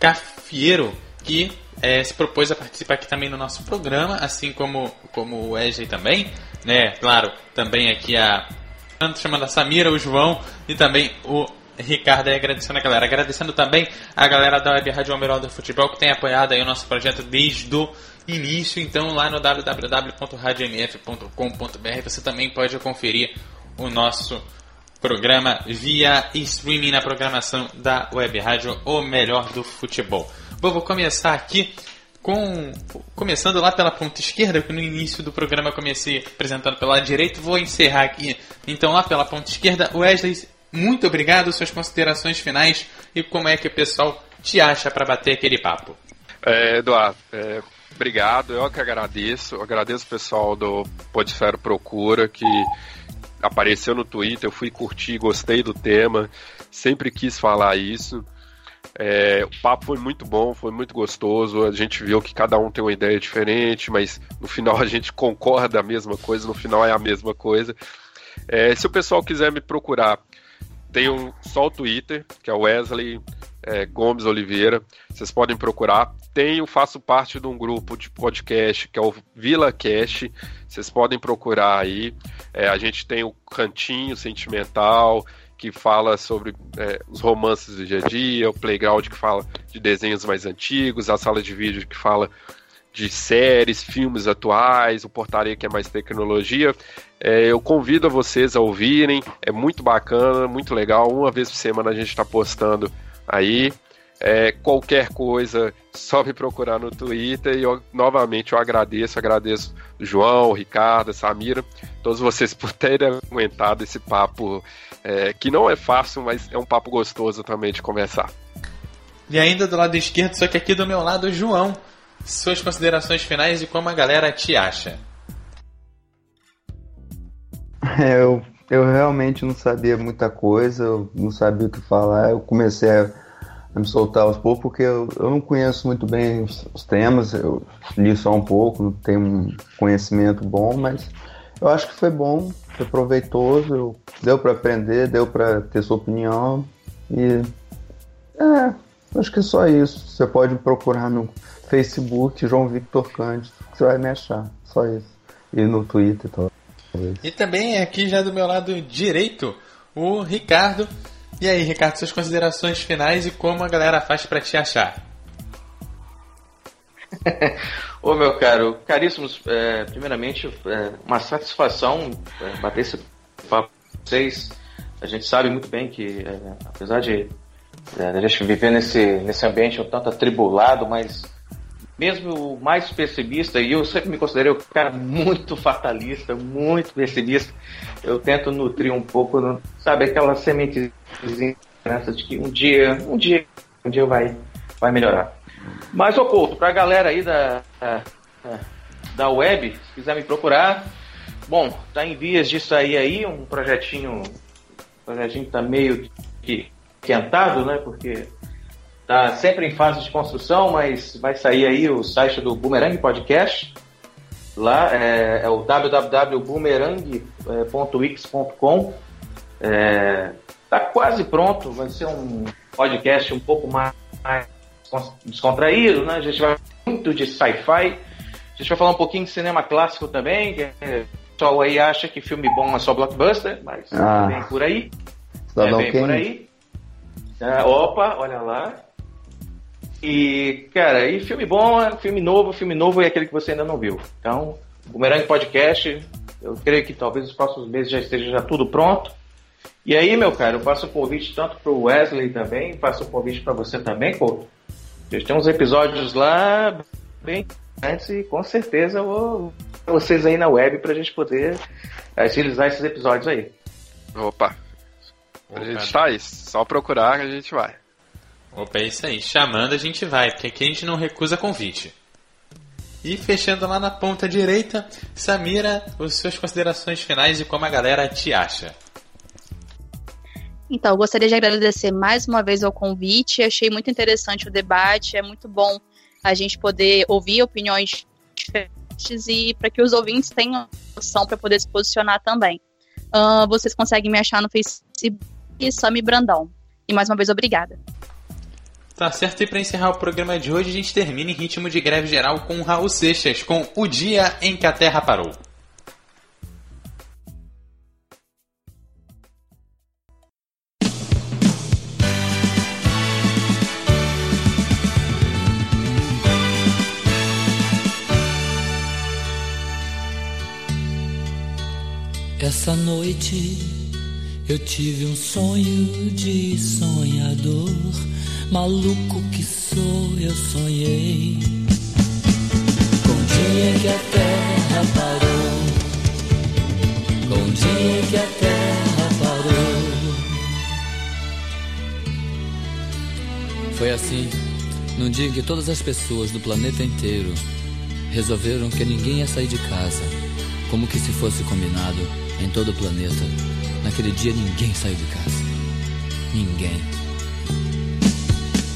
Cafiero, que é, se propôs a participar aqui também no nosso programa, assim como, como o Wesley também, né? Claro, também aqui a chamando a Samira, o João e também o Ricardo aí agradecendo a galera. Agradecendo também a galera da Web Rádio Almeirão do Futebol que tem apoiado aí o nosso projeto desde o início. Então lá no www.radiomf.com.br você também pode conferir o nosso programa via streaming na programação da Web Rádio O Melhor do Futebol. Bom, vou começar aqui com começando lá pela ponta esquerda, que no início do programa comecei apresentando pelo lado direito, vou encerrar aqui então lá pela ponta esquerda. Wesley, muito obrigado, suas considerações finais e como é que o pessoal te acha para bater aquele papo. É, Eduardo, é, obrigado, eu que agradeço, eu agradeço o pessoal do Podfero Procura que apareceu no Twitter, eu fui curtir, gostei do tema, sempre quis falar isso. É, o papo foi muito bom, foi muito gostoso. A gente viu que cada um tem uma ideia diferente, mas no final a gente concorda a mesma coisa, no final é a mesma coisa. É, se o pessoal quiser me procurar, tem um, só o Twitter, que é Wesley é, Gomes Oliveira. Vocês podem procurar. Tenho, faço parte de um grupo de podcast que é o Vila Cash. Vocês podem procurar aí. É, a gente tem o Cantinho Sentimental, que fala sobre é, os romances do dia a dia, o Playground que fala de desenhos mais antigos, a sala de vídeo que fala de séries, filmes atuais, o Portaria que é mais tecnologia. É, eu convido vocês a ouvirem, é muito bacana, muito legal. Uma vez por semana a gente está postando aí. É, qualquer coisa, só me procurar no Twitter e eu, novamente eu agradeço, agradeço o João, Ricardo, Samira, todos vocês por terem aguentado esse papo é, que não é fácil, mas é um papo gostoso também de conversar. E ainda do lado esquerdo, só que aqui do meu lado, João. Suas considerações finais e como a galera te acha. É, eu, eu realmente não sabia muita coisa, eu não sabia o que falar. Eu comecei a a me soltar aos poucos, porque eu, eu não conheço muito bem os, os, temas, eu li só um pouco, não tenho um conhecimento bom, mas eu acho que foi bom, foi proveitoso, deu para aprender, deu para ter sua opinião e é, acho que é só isso. Você pode procurar no Facebook João Victor Cândido, que você vai me achar, só isso. E no Twitter talvez. E também aqui já do meu lado direito, o Ricardo e aí, Ricardo, suas considerações finais e como a galera faz para te achar? Ô meu caro, caríssimos, é, primeiramente, é, uma satisfação é, bater esse papo com vocês. A gente sabe muito bem que, é, apesar de é, a gente viver nesse, nesse ambiente um tanto atribulado, mas mesmo o mais pessimista, e eu sempre me considerei um cara muito fatalista, muito pessimista, eu tento nutrir um pouco, sabe, aquela sementezinha de que um dia, um dia, um dia vai, vai melhorar. Mas, ô Couto, pra galera aí da, da web, se quiser me procurar. Bom, tá em vias de sair aí um projetinho, um projetinho tá meio que quentado, né? Porque tá sempre em fase de construção, mas vai sair aí o site do Boomerang Podcast. Lá é, é o www.boomerang.wix.com. É, tá quase pronto, vai ser um podcast um pouco mais descontraído, né? A gente vai muito de sci-fi. A gente vai falar um pouquinho de cinema clássico também. Que, é, o pessoal aí acha que filme bom é só blockbuster, mas Ah. vem por aí. É, vem por aí. Ah, opa, olha lá. E, cara, e filme bom, é filme novo, filme novo é aquele que você ainda não viu. Então, Boomerang Podcast, eu creio que talvez nos próximos meses já esteja já tudo pronto. E aí, meu cara, eu faço o convite tanto pro Wesley também, faço o convite para você também, pô. A gente tem uns episódios lá bem antes e com certeza eu vou vocês aí na web pra gente poder agilizar esses episódios aí. Opa. A gente tá aí, só procurar que a gente vai. Opa, é isso aí. Chamando a gente vai, porque aqui a gente não recusa convite. E fechando lá na ponta direita, Samira, as suas considerações finais e como a galera te acha. Então, eu gostaria de agradecer mais uma vez ao convite. Achei muito interessante o debate. É muito bom a gente poder ouvir opiniões diferentes e para que os ouvintes tenham noção para poder se posicionar também. Ah, vocês conseguem me achar no Facebook Sami Brandão. E mais uma vez, obrigada. Tá certo, e para encerrar o programa de hoje, a gente termina em ritmo de greve geral com Raul Seixas, com O Dia em que a Terra Parou. Essa noite eu tive um sonho de sonhador. Maluco que sou, eu sonhei. Com o dia em que a terra parou. Com o dia em que a terra parou. Foi assim, num dia em que todas as pessoas do planeta inteiro resolveram que ninguém ia sair de casa, como que se fosse combinado em todo o planeta. Naquele dia ninguém saiu de casa. Ninguém.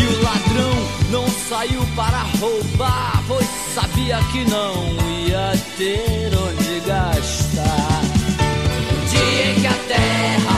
E o ladrão não saiu para roubar, pois sabia que não ia ter onde gastar. No dia em que a terra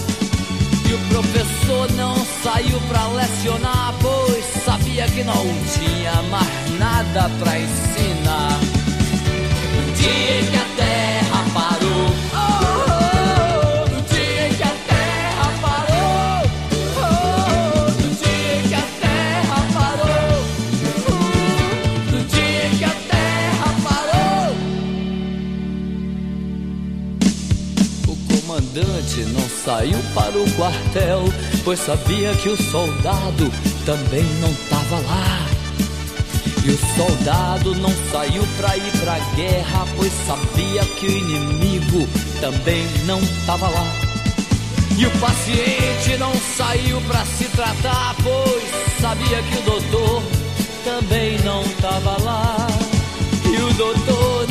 E o professor não saiu pra lecionar, pois sabia que não tinha mais nada pra ensinar. No dia que a terra parou, saiu para o quartel, pois sabia que o soldado também não tava lá. E o soldado não saiu pra ir pra guerra, pois sabia que o inimigo também não tava lá. E o paciente não saiu pra se tratar, pois sabia que o doutor também não tava lá. E o doutor